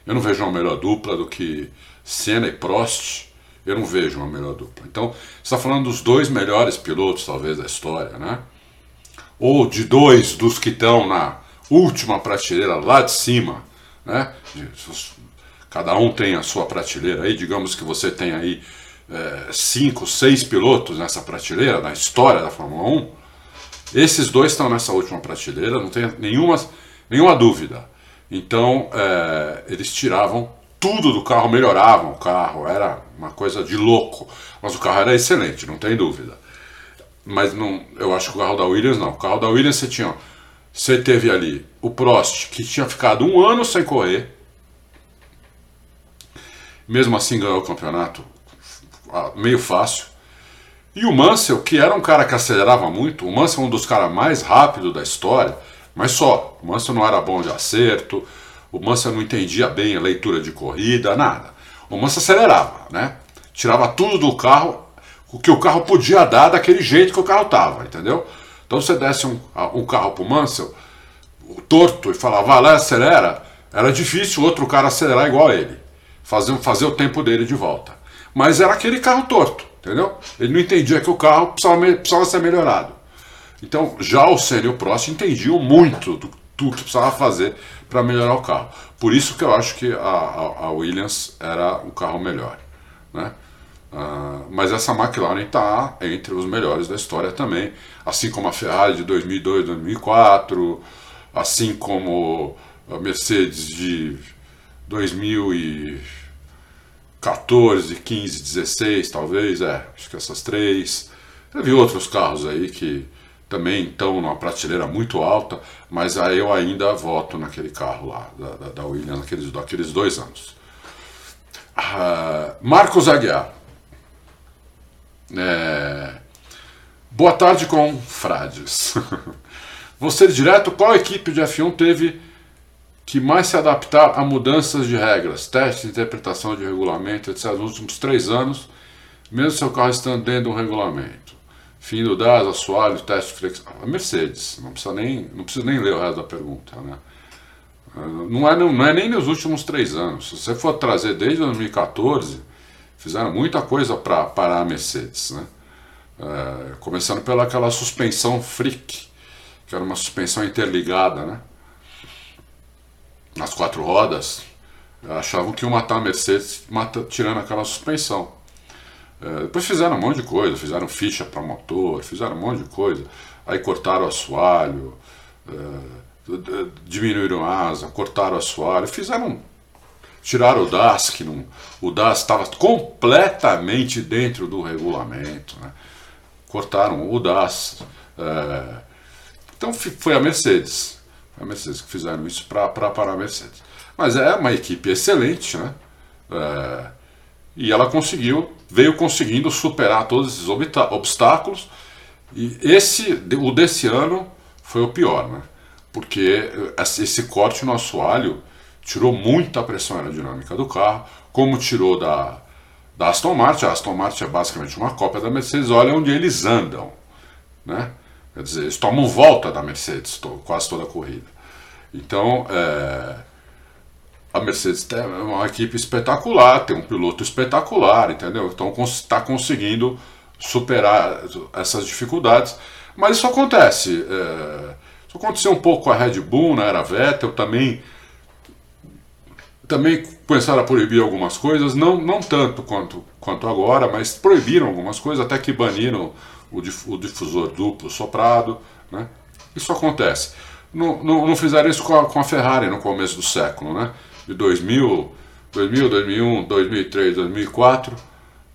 Eu não vejo uma melhor dupla do que Senna e Prost eu não vejo uma melhor dupla. Então, você está falando dos dois melhores pilotos, talvez, da história, né? Ou de dois dos que estão na última prateleira lá de cima, né? Cada um tem a sua prateleira aí, digamos que você tem aí é, cinco, seis pilotos nessa prateleira, na história da Fórmula 1. Esses dois estão nessa última prateleira, não tem nenhuma, nenhuma dúvida. Então, é, eles tiravam tudo do carro, melhoravam o carro, era uma coisa de louco. Mas o carro era excelente, não tem dúvida. Mas não, eu acho que o carro da Williams não. O carro da Williams você tinha. Você teve ali o Prost, que tinha ficado um ano sem correr. Mesmo assim ganhou o campeonato ah, meio fácil. E o Mansell, que era um cara que acelerava muito, o Mansell é um dos caras mais rápidos da história, mas só. O Mansell não era bom de acerto, o Mansell não entendia bem a leitura de corrida, nada. O Mansell acelerava, né? Tirava tudo do carro, o que o carro podia dar daquele jeito que o carro estava, entendeu? Então você desse um, um carro pro Mansell, torto, e falava, vai lá, acelera, era difícil outro cara acelerar igual a ele, fazer, fazer o tempo dele de volta. Mas era aquele carro torto, entendeu? Ele não entendia que o carro precisava, precisava ser melhorado. Então, já o Senna e o Prost entendiam muito do tudo que precisava fazer para melhorar o carro. Por isso que eu acho que a, a, a Williams era um carro melhor. Né? Uh, mas essa McLaren está entre os melhores da história também, assim como a Ferrari de 2002, 2004, assim como a Mercedes de 2014, 15, 16, talvez, é, acho que essas três. Teve outros carros aí que também estão numa prateleira muito alta, mas aí eu ainda voto naquele carro lá, da, da, da Williams, naqueles, daqueles dois anos. Uh, Marcos Aguiar. É... Boa tarde com Frades. [LAUGHS] Você direto, qual equipe de F1 teve que mais se adaptar a mudanças de regras, testes, interpretação de regulamento, etc., nos últimos três anos, mesmo seu carro estando dentro do regulamento? Fim do DAS, assoalho, teste flexível. A Mercedes, não precisa nem, não precisa nem ler o resto da pergunta, né? Não é, não é nem nos últimos três anos. Se você for trazer desde 2014, fizeram muita coisa para parar a Mercedes, né? É, começando pela aquela suspensão freak, que era uma suspensão interligada, né? Nas quatro rodas, achavam que iam matar a Mercedes mata, tirando aquela suspensão. É, depois fizeram um monte de coisa, fizeram ficha para motor, fizeram um monte de coisa. Aí cortaram o assoalho. É, diminuíram a asa, cortaram o assoalho, fizeram. Tiraram o DAS, que não, o DAS estava completamente dentro do regulamento. Né? Cortaram o DAS. É, então foi a Mercedes. A Mercedes que fizeram isso para parar a Mercedes. Mas é uma equipe excelente, né? É, e ela conseguiu, veio conseguindo superar todos esses obstáculos. E esse, o desse ano, foi o pior, né? porque esse corte no assoalho tirou muita pressão aerodinâmica do carro, como tirou da, da Aston Martin. A Aston Martin é basicamente uma cópia da Mercedes, olha onde eles andam. Né? Quer dizer, eles tomam volta da Mercedes quase toda a corrida. Então, é, a Mercedes é uma equipe espetacular, tem um piloto espetacular, entendeu? Então está conseguindo superar essas dificuldades. Mas isso acontece. É, isso aconteceu um pouco com a Red Bull na era Vettel, também também começaram a proibir algumas coisas, não, não tanto quanto, quanto agora, mas proibiram algumas coisas, até que baniram o, o difusor duplo soprado. Né? Isso acontece. Não, não, não fizeram isso com a, com a, Ferrari no começo do século, né? de 2000, 2000 2001, 2003, 2004.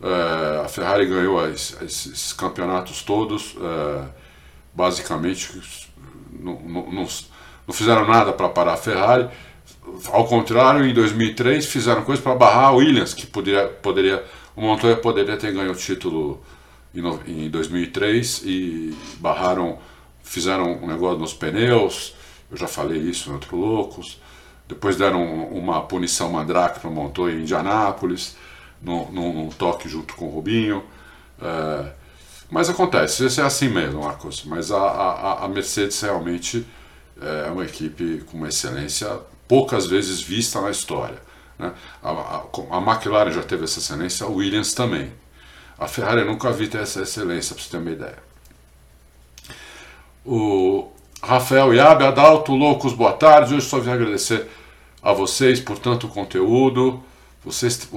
É, a Ferrari ganhou esses, esses campeonatos todos, é, basicamente não, não, não fizeram nada para parar a Ferrari. Ao contrário, em 2003 fizeram coisas para barrar a Williams, que poderia, poderia, o Montoya poderia ter ganho o título em, em 2003 e barraram, fizeram um negócio nos pneus. Eu já falei isso em outro Loucos. Depois deram uma punição mandrake para o Montoya em Indianápolis, num, num, toque junto com o Rubinho. É, mas acontece, isso é assim mesmo, Marcos. Mas a, a, a Mercedes realmente é uma equipe com uma excelência poucas vezes vista na história. Né? A, a, a McLaren já teve essa excelência, a Williams também. A Ferrari nunca vi ter essa excelência, para você ter uma ideia. O Rafael Iabe, Adalto, Loucos, boa tarde. Hoje só vim agradecer a vocês por tanto conteúdo. Vocês,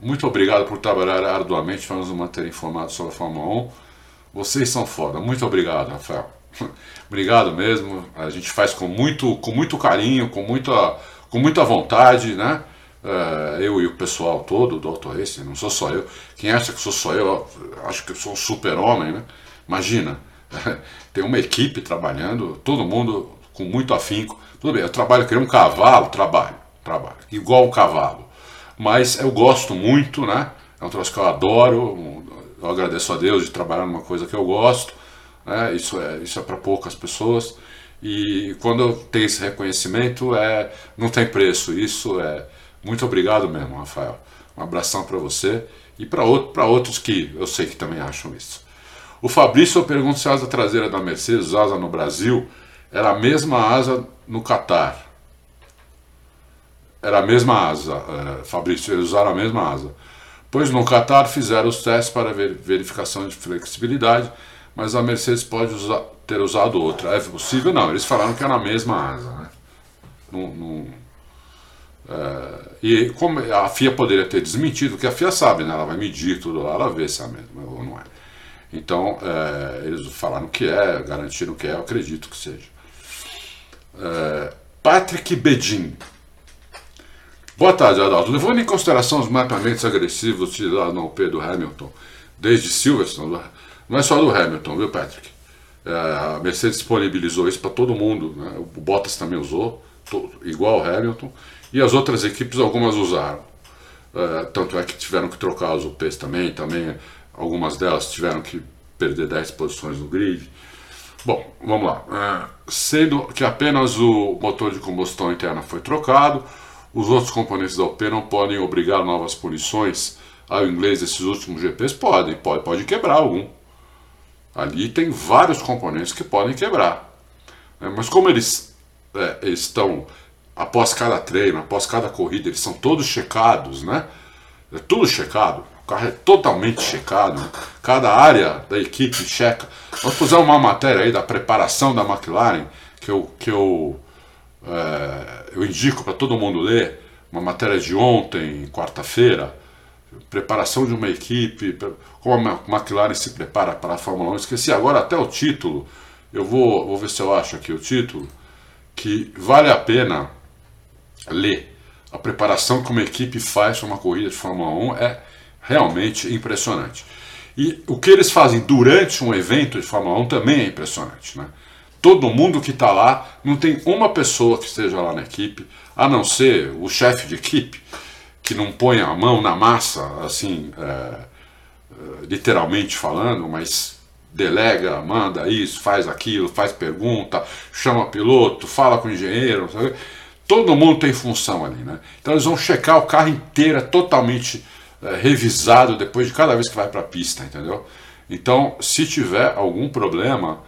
muito obrigado por trabalhar arduamente para nos manter informados sobre a Fórmula 1. Vocês são foda. Muito obrigado, Rafael. [LAUGHS] obrigado mesmo. A gente faz com muito, com muito carinho, com muita, com muita vontade, né? Uh, eu e o pessoal todo do Auto Racing, não sou só eu. Quem acha que sou só eu, acho que eu sou um super-homem, né? Imagina, [LAUGHS] tem uma equipe trabalhando, todo mundo com muito afinco. Tudo bem, eu trabalho que um cavalo, trabalho, trabalho, igual um cavalo. Mas eu gosto muito, né? É um troço que eu adoro, eu agradeço a Deus de trabalhar numa coisa que eu gosto, né? isso é, isso é para poucas pessoas. E quando tem esse reconhecimento, é, não tem preço. Isso é. Muito obrigado mesmo, Rafael. Um abração para você e para outro, outros que eu sei que também acham isso. O Fabrício pergunta se a asa traseira da Mercedes, asa no Brasil, era a mesma asa no Catar. Era a mesma asa, é, Fabrício, eles usaram a mesma asa pois no Qatar fizeram os testes para ver, verificação de flexibilidade, mas a Mercedes pode usar, ter usado outra. É possível? Não, eles falaram que era a mesma asa. Né? Não, não, é, e como a FIA poderia ter desmentido, que a FIA sabe, né? ela vai medir tudo lá, ela vê se é a mesma ou não é. Então, é, eles falaram que é, garantiram que é, eu acredito que seja. É, Patrick Bedin Boa tarde, Adalto. Levando em consideração os mapeamentos agressivos utilizados no OP do Hamilton desde Silverstone, não é só do Hamilton, viu, Patrick? É, a Mercedes disponibilizou isso para todo mundo, né? o Bottas também usou, igual o Hamilton, e as outras equipes algumas usaram. É, tanto é que tiveram que trocar os UPs também, também algumas delas tiveram que perder 10 posições no grid. Bom, vamos lá. É, sendo que apenas o motor de combustão interna foi trocado, os outros componentes da UP não podem obrigar novas punições ao inglês desses últimos GPs? Podem, pode, pode quebrar algum. Ali tem vários componentes que podem quebrar. É, mas como eles é, estão após cada treino, após cada corrida, eles são todos checados, né? É tudo checado. O carro é totalmente checado. Né? Cada área da equipe checa. Vamos fazer uma matéria aí da preparação da McLaren que eu, que eu, é, eu indico para todo mundo ler. Uma matéria de ontem, quarta-feira. Preparação de uma equipe, como a McLaren se prepara para a Fórmula 1. Esqueci agora até o título. Eu vou, vou ver se eu acho aqui o título. Que vale a pena ler. A preparação que uma equipe faz para uma corrida de Fórmula 1 é realmente impressionante. E o que eles fazem durante um evento de Fórmula 1 também é impressionante. Né? Todo mundo que está lá, não tem uma pessoa que esteja lá na equipe, a não ser o chefe de equipe, que não põe a mão na massa, assim, é, é literalmente falando, mas delega, manda isso, faz aquilo, faz pergunta, chama piloto, fala com o engenheiro, sabe? todo mundo tem função ali, né? Então eles vão checar o carro inteiro, é totalmente é, revisado depois de cada vez que vai para a pista, entendeu? Então, se tiver algum problema,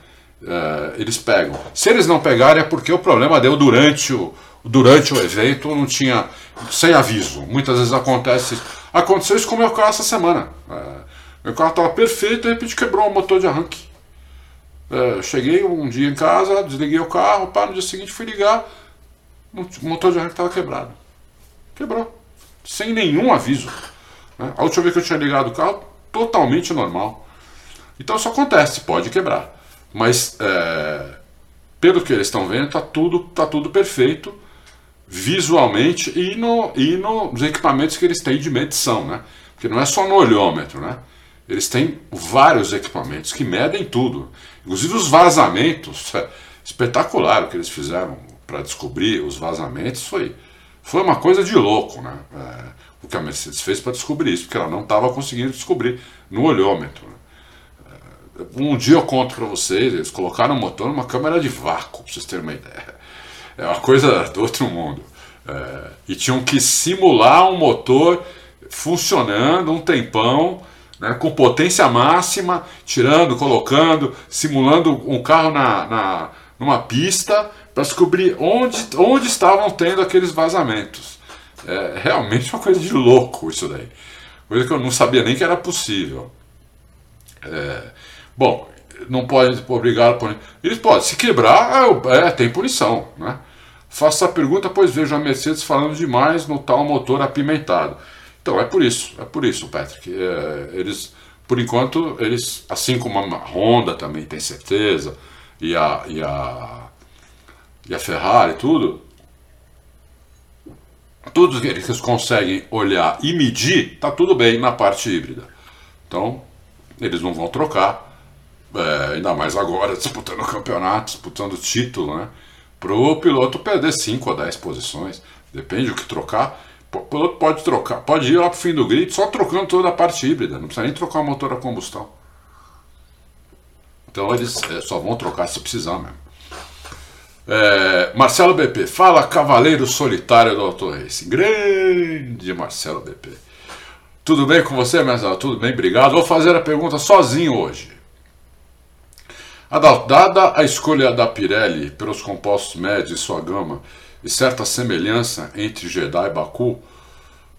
é, eles pegam. Se eles não pegarem, é porque o problema deu durante o, durante o evento, não tinha. sem aviso. Muitas vezes acontece. Aconteceu isso com o meu carro essa semana. É, meu carro estava perfeito, de repente quebrou o motor de arranque. É, cheguei um dia em casa, desliguei o carro, pá, no dia seguinte fui ligar, o motor de arranque estava quebrado. Quebrou. Sem nenhum aviso. Né? A última vez que eu tinha ligado o carro, totalmente normal. Então isso acontece, pode quebrar. Mas é, pelo que eles estão vendo, está tudo, tá tudo perfeito visualmente e, no, e nos equipamentos que eles têm de medição, né? Porque não é só no olhômetro, né? Eles têm vários equipamentos que medem tudo. Inclusive os vazamentos. [LAUGHS] É espetacular o que eles fizeram para descobrir os vazamentos. Foi, foi uma coisa de louco, né? É, o que a Mercedes fez para descobrir isso, porque ela não estava conseguindo descobrir no olhômetro. Né? É, um dia eu conto para vocês, eles colocaram o motor numa câmera de vácuo, para vocês terem uma ideia. É uma coisa do outro mundo. É, e tinham que simular um motor funcionando um tempão, né, com potência máxima, tirando, colocando, simulando um carro na, na numa pista para descobrir onde, onde estavam tendo aqueles vazamentos. É realmente uma coisa de louco isso daí. Coisa que eu não sabia nem que era possível. É, bom, não pode obrigar a punir. Eles podem, se quebrar, é, é, tem punição. Né? Faça a pergunta, pois vejo a Mercedes falando demais no tal motor apimentado. Então é por isso, é por isso, Patrick. É, eles, por enquanto, eles, assim como a Honda também tem certeza, e a, e a, e a Ferrari, tudo, tudo que eles conseguem olhar e medir, está tudo bem na parte híbrida. Então, eles não vão trocar, é, ainda mais agora, [LAUGHS] disputando o campeonato, disputando o título, né? Para o piloto perder 5 ou 10 posições, depende do que trocar. O piloto pode trocar, pode ir lá para o fim do grid só trocando toda a parte híbrida, não precisa nem trocar o motor a combustão. Então eles é, só vão trocar se precisar mesmo. É, Marcelo BP, fala Cavaleiro Solitário do Auto Racing. Grande Marcelo BP. Tudo bem com você, Marcelo? Tudo bem, obrigado. Vou fazer a pergunta sozinho hoje. Dada a escolha da Pirelli pelos compostos médios e sua gama e certa semelhança entre Jeddah e Baku,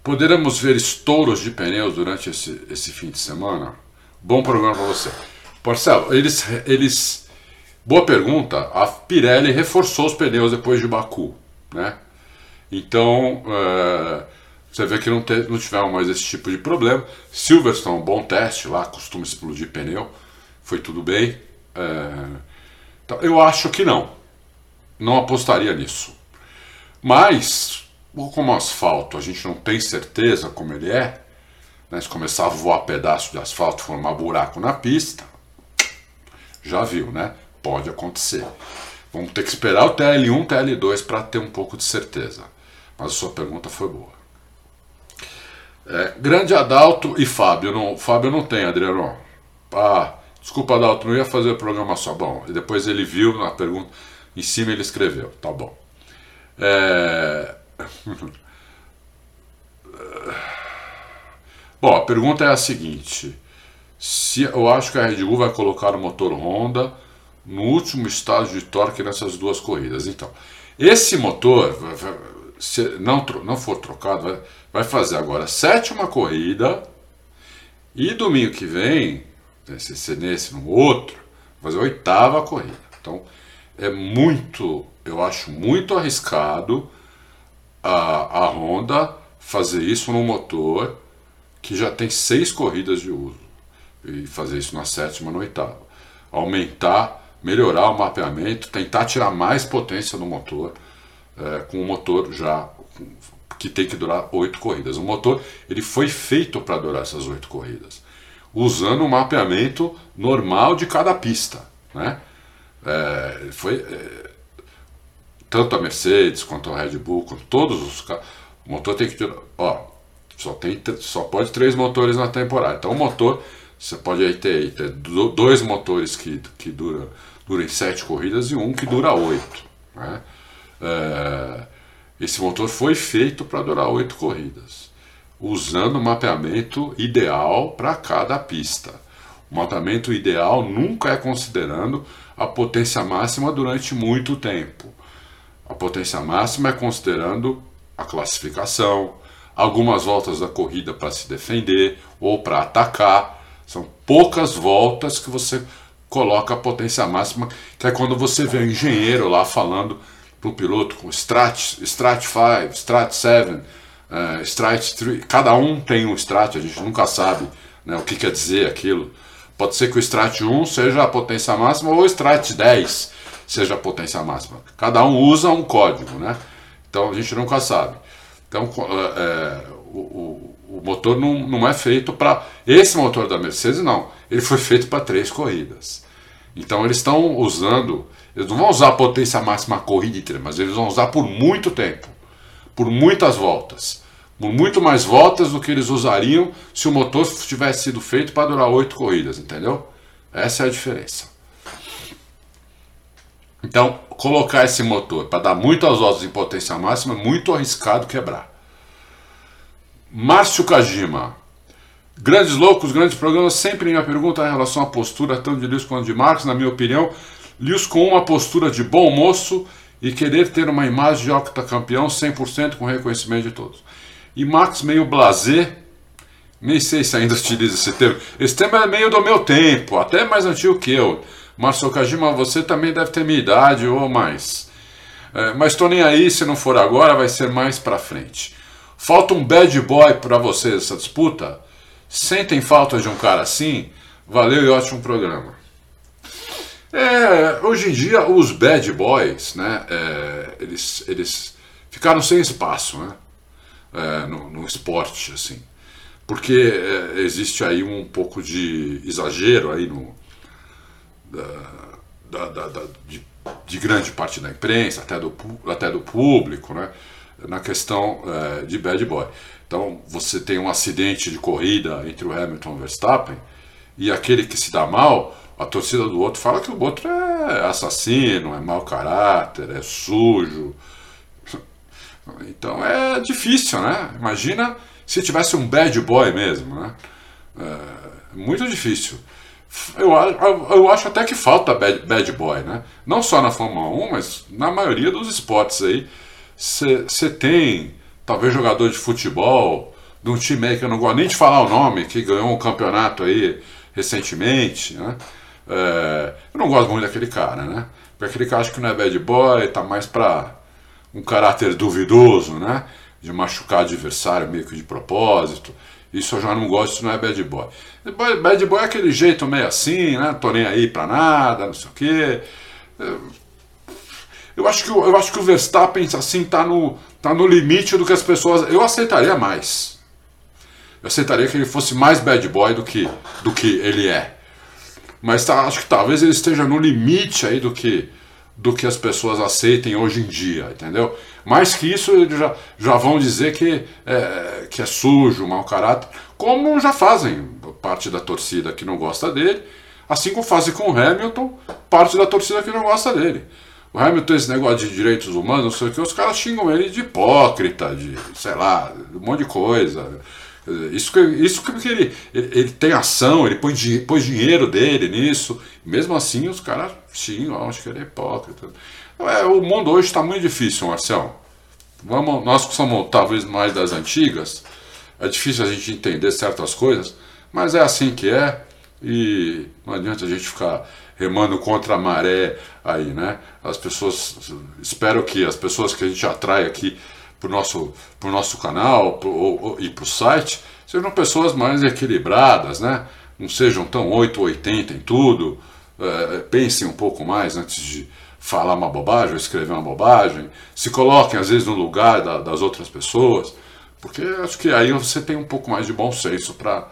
poderemos ver estouros de pneus durante esse, esse fim de semana? Bom programa para você. Marcelo, eles, eles Boa pergunta. A Pirelli reforçou os pneus depois de Baku, né? Então, uh, você vê que não, te, não tiveram mais esse tipo de problema. Silverstone, bom teste lá, costuma explodir pneu, foi tudo bem. Uh, então, eu acho que não. Não apostaria nisso. Mas, como asfalto a gente não tem certeza como ele é, né, se começar a voar pedaço de asfalto, formar buraco na pista, já viu, né? Pode acontecer. Vamos ter que esperar o TL1, TL2 para ter um pouco de certeza. Mas a sua pergunta foi boa. É, grande Adalto e Fábio. Não, Fábio não tem, Adriano. Ah, desculpa, Adalto, não ia fazer o programa só. Bom, e depois ele viu na pergunta, em cima ele escreveu. Tá bom. É... [LAUGHS] bom, a pergunta é a seguinte. Se, eu acho que a Red Bull vai colocar o motor Honda no último estágio de torque nessas duas corridas. Então, esse motor, se não, não for trocado, vai, vai fazer agora a sétima corrida e domingo que vem, se ser nesse no outro, fazer a oitava corrida. Então, é muito, eu acho muito arriscado a, a Honda fazer isso no motor que já tem seis corridas de uso e fazer isso na sétima, na oitava. Aumentar melhorar o mapeamento, tentar tirar mais potência no motor, é, com o motor já que tem que durar oito corridas. O motor ele foi feito para durar essas oito corridas, usando o mapeamento normal de cada pista, né? É, foi é, tanto a Mercedes quanto a Red Bull, com todos os carros, o motor tem que durar, ó, só tem só pode três motores na temporada. Então o motor você pode aí ter, ter dois motores que, que dura sete corridas e um que dura oito. Né? É, esse motor foi feito para durar oito corridas, usando o mapeamento ideal para cada pista. O mapeamento ideal nunca é considerando a potência máxima durante muito tempo. A potência máxima é considerando a classificação, algumas voltas da corrida para se defender ou para atacar. São poucas voltas que você coloca a potência máxima, que é quando você vê o engenheiro lá falando para o piloto com Strat, Strat 5, Strat 7, uh, Strat 3, cada um tem um Strat, a gente nunca sabe né, o que quer dizer aquilo. Pode ser que o Strat 1 seja a potência máxima ou o Strat 10 seja a potência máxima. Cada um usa um código, né? Então a gente nunca sabe. Então é, o, o, motor não, não é feito para. Esse motor da Mercedes, não ele foi feito para três corridas. Então eles estão usando, eles não vão usar a potência máxima corrida inteira, mas eles vão usar por muito tempo, por muitas voltas, por muito mais voltas do que eles usariam se o motor tivesse sido feito para durar oito corridas, entendeu? Essa é a diferença. Então, colocar esse motor para dar muitas voltas em potência máxima é muito arriscado quebrar. Márcio Kajima, Grandes loucos, grandes programas, sempre minha pergunta em relação à postura tanto de Lewis quanto de Marcos, na minha opinião, Lewis com uma postura de bom moço e querer ter uma imagem de octacampeão 100% com reconhecimento de todos. E Marcos meio blasé, nem sei se ainda [LAUGHS] utiliza esse termo. Esse termo é meio do meu tempo, até mais antigo que eu. Márcio Kajima, você também deve ter minha idade ou mais. É, mas estou nem aí, se não for agora, vai ser mais pra frente. Falta um bad boy para vocês essa disputa? Sentem falta de um cara assim? Valeu e ótimo programa. É, hoje em dia os bad boys, né, é, eles, eles ficaram sem espaço, né, é, no, no, esporte, assim, porque é, existe aí um pouco de exagero aí no, da, da, da, de, de, grande parte da imprensa, até do, até do público, né, na questão é, de bad boy. Então você tem um acidente de corrida entre o Hamilton e o Verstappen e aquele que se dá mal, a torcida do outro fala que o outro é assassino, é mau caráter, é sujo. Então é difícil, né? Imagina se tivesse um bad boy mesmo, né? É muito difícil. Eu, eu acho até que falta bad, bad boy, né? Não só na Fórmula 1, mas na maioria dos esportes aí. Você tem talvez jogador de futebol, de um time aí que eu não gosto nem de falar o nome, que ganhou um campeonato aí recentemente, né? É, eu não gosto muito daquele cara, né? Porque aquele cara acho que não é bad boy, tá mais pra um caráter duvidoso, né? De machucar adversário meio que de propósito. Isso eu já não gosto, isso não é bad boy. Bad boy é aquele jeito meio assim, né? Tô nem aí pra nada, não sei o quê. Eu acho que, eu acho que o Verstappen assim tá no, tá no limite do que as pessoas. Eu aceitaria mais. Eu aceitaria que ele fosse mais bad boy do que, do que ele é. Mas tá, acho que talvez ele esteja no limite aí do que do que as pessoas aceitem hoje em dia, entendeu? Mais que isso, eles já, já vão dizer que é, que é sujo, mau caráter, como já fazem parte da torcida que não gosta dele, assim como fazem com o Hamilton, parte da torcida que não gosta dele. O Hamilton, esse negócio de direitos humanos, não sei o que, os caras xingam ele de hipócrita, de, sei lá, um monte de coisa. Isso que, isso que ele, ele, ele tem ação, ele põe, põe dinheiro dele nisso. Mesmo assim, os caras xingam, acho que ele é hipócrita. É, o mundo hoje está muito difícil, Marcelo. Vamos, nós que somos talvez mais das antigas, é difícil a gente entender certas coisas, mas é assim que é. E não adianta a gente ficar remando contra a maré aí, né? As pessoas, espero que as pessoas que a gente atrai aqui para o nosso, pro nosso canal pro, ou, e para o site sejam pessoas mais equilibradas, né? Não sejam tão 880 em tudo. É, pensem um pouco mais antes de falar uma bobagem ou escrever uma bobagem. Se coloquem às vezes no lugar da, das outras pessoas, porque acho que aí você tem um pouco mais de bom senso para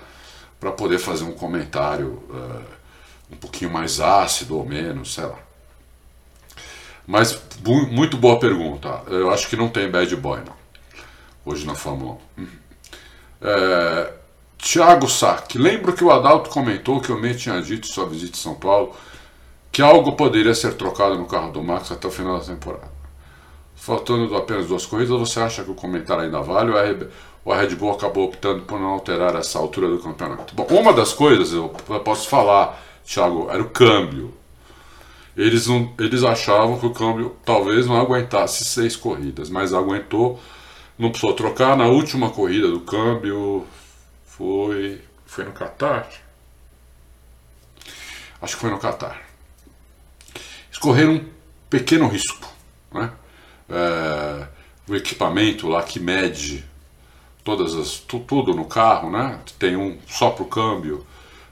poder fazer um comentário é, um pouquinho mais ácido ou menos, sei lá. Mas muito boa pergunta. Eu acho que não tem bad boy, não. Hoje na Fórmula 1. Uhum. É, Tiago Sack. Lembro que o Adalto comentou que o Mê tinha dito sua visita em São Paulo que algo poderia ser trocado no carro do Max até o final da temporada. Faltando apenas duas corridas, você acha que o comentário ainda vale ou a Red Bull acabou optando por não alterar essa altura do campeonato? Bom, uma das coisas eu posso falar, Thiago, era o câmbio eles, não, eles achavam que o câmbio talvez não aguentasse seis corridas, mas aguentou, não precisou trocar. Na última corrida do câmbio foi. Foi no Qatar? Acho que foi no Qatar. Escorreram um pequeno risco. Né? É, o equipamento lá que mede todas as, tudo no carro, né? tem um só para o câmbio,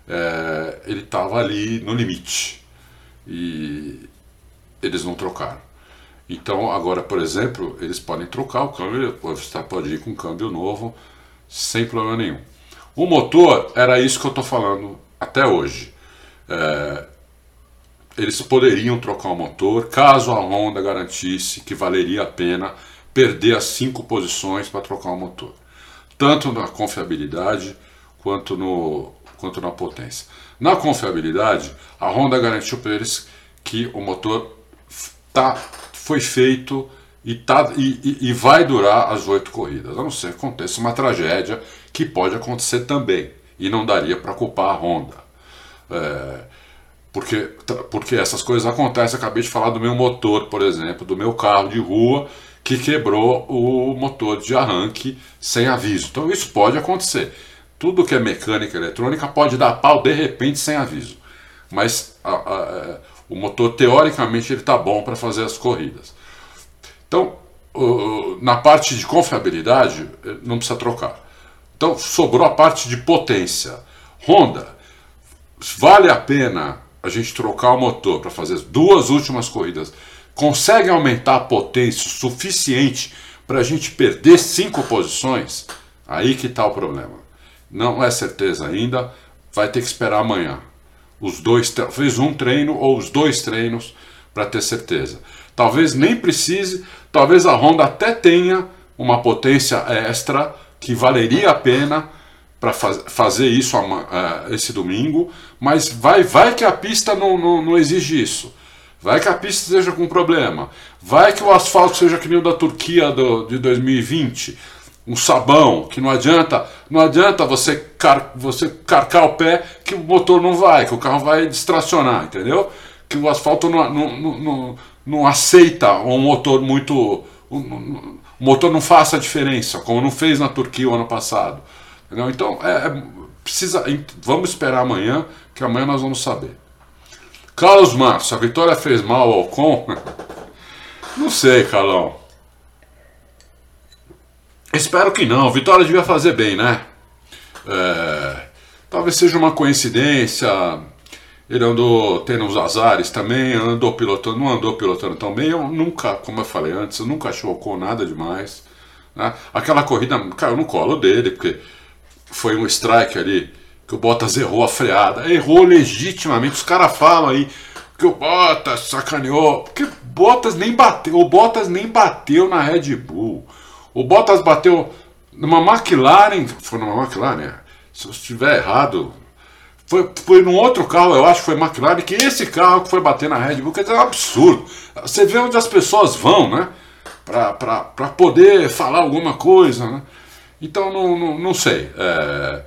é, ele estava ali no limite e eles não trocaram. Então, agora, por exemplo, eles podem trocar o câmbio, você pode ir com um câmbio novo sem problema nenhum. O motor era isso que eu estou falando até hoje. É, eles poderiam trocar o motor caso a Honda garantisse que valeria a pena perder as cinco posições para trocar o motor, tanto na confiabilidade quanto, no, quanto na potência. Na confiabilidade, a Honda garantiu para eles que o motor tá, foi feito e, tá, e, e, vai durar as oito corridas, a não ser que aconteça uma tragédia que pode acontecer também e não daria para culpar a Honda. É, porque, porque essas coisas acontecem. Acabei de falar do meu motor, por exemplo, do meu carro de rua que quebrou o motor de arranque sem aviso. Então isso pode acontecer tudo que é mecânica eletrônica pode dar pau de repente sem aviso. Mas a, a, a, o motor, teoricamente, ele está bom para fazer as corridas. Então, na parte de confiabilidade, eh, não precisa trocar. Então, sobrou a parte de potência. Honda, vale a pena a gente trocar o motor para fazer as duas últimas corridas? Consegue aumentar a potência suficiente para a gente perder cinco posições? Aí que está o problema. Não é certeza ainda, vai ter que esperar amanhã. Os dois, talvez um treino ou os dois treinos para ter certeza. Talvez nem precise, talvez a Honda até tenha uma potência extra que valeria a pena para faz, fazer isso uh, esse domingo, mas vai, vai que a pista não, não, não exige isso. Vai que a pista esteja com problema. Vai que o asfalto seja que nem o da Turquia do, de 2020 um sabão, que não adianta, não adianta você, car, você carcar o pé que o motor não vai, que o carro vai distracionar, entendeu? Que o asfalto não, não, não, não aceita um motor muito. Um, o motor não faça a diferença, como não fez na Turquia o ano passado. Entendeu? Então, é, é, precisa, vamos esperar amanhã, que amanhã nós vamos saber. Carlos Márcio, a vitória fez mal ao Ocon? [LAUGHS] Não sei, Carlão. Espero que não. Vitória devia fazer bem, né? É, talvez seja uma coincidência. Ele andou tendo uns azares também, andou pilotando, não andou pilotando tão bem. Eu nunca, como eu falei antes, eu nunca chocou nada demais. Né? Aquela corrida caiu no colo dele, porque foi um strike ali que o Bottas errou a freada. Errou legitimamente. Os caras falam aí que o Bottas sacaneou. Porque Bottas nem bateu. O Bottas nem bateu na Red Bull. O Bottas bateu numa McLaren. Foi numa McLaren? É. Se eu estiver errado. Foi, foi num outro carro, eu acho que foi McLaren, que esse carro que foi bater na Red Bull, dizer, é um absurdo. Você vê onde as pessoas vão, né? Para poder falar alguma coisa, né? Então, não, não, não sei. É,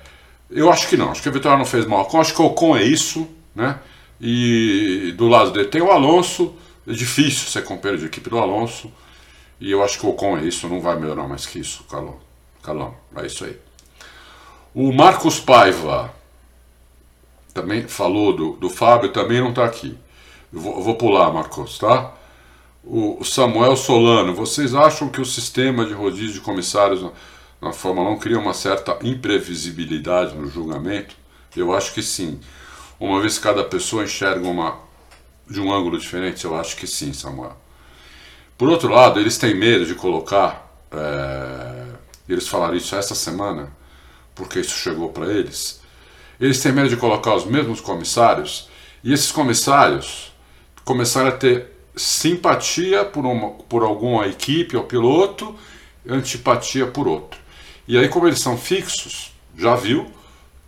eu acho que não. Acho que a Vitória não fez mal. Eu acho que o Ocon é isso, né? E do lado dele tem o Alonso. É difícil ser companheiro de equipe do Alonso. E eu acho que o Ocon é isso. Não vai melhorar mais que isso, Calão. Calão, é isso aí. O Marcos Paiva também falou do, do Fábio, também não está aqui. Eu vou, eu vou, pular, Marcos, tá? O Samuel Solano, vocês acham que o sistema de rodízio de comissários na Fórmula 1 cria uma certa imprevisibilidade no julgamento? Eu acho que sim. Uma vez que cada pessoa enxerga uma de um ângulo diferente, eu acho que sim, Samuel. Por outro lado, eles têm medo de colocar, é, eles falaram isso essa semana, porque isso chegou para eles. Eles têm medo de colocar os mesmos comissários e esses comissários começaram a ter simpatia por, uma, por alguma equipe ou piloto, antipatia por outro. E aí, como eles são fixos, já viu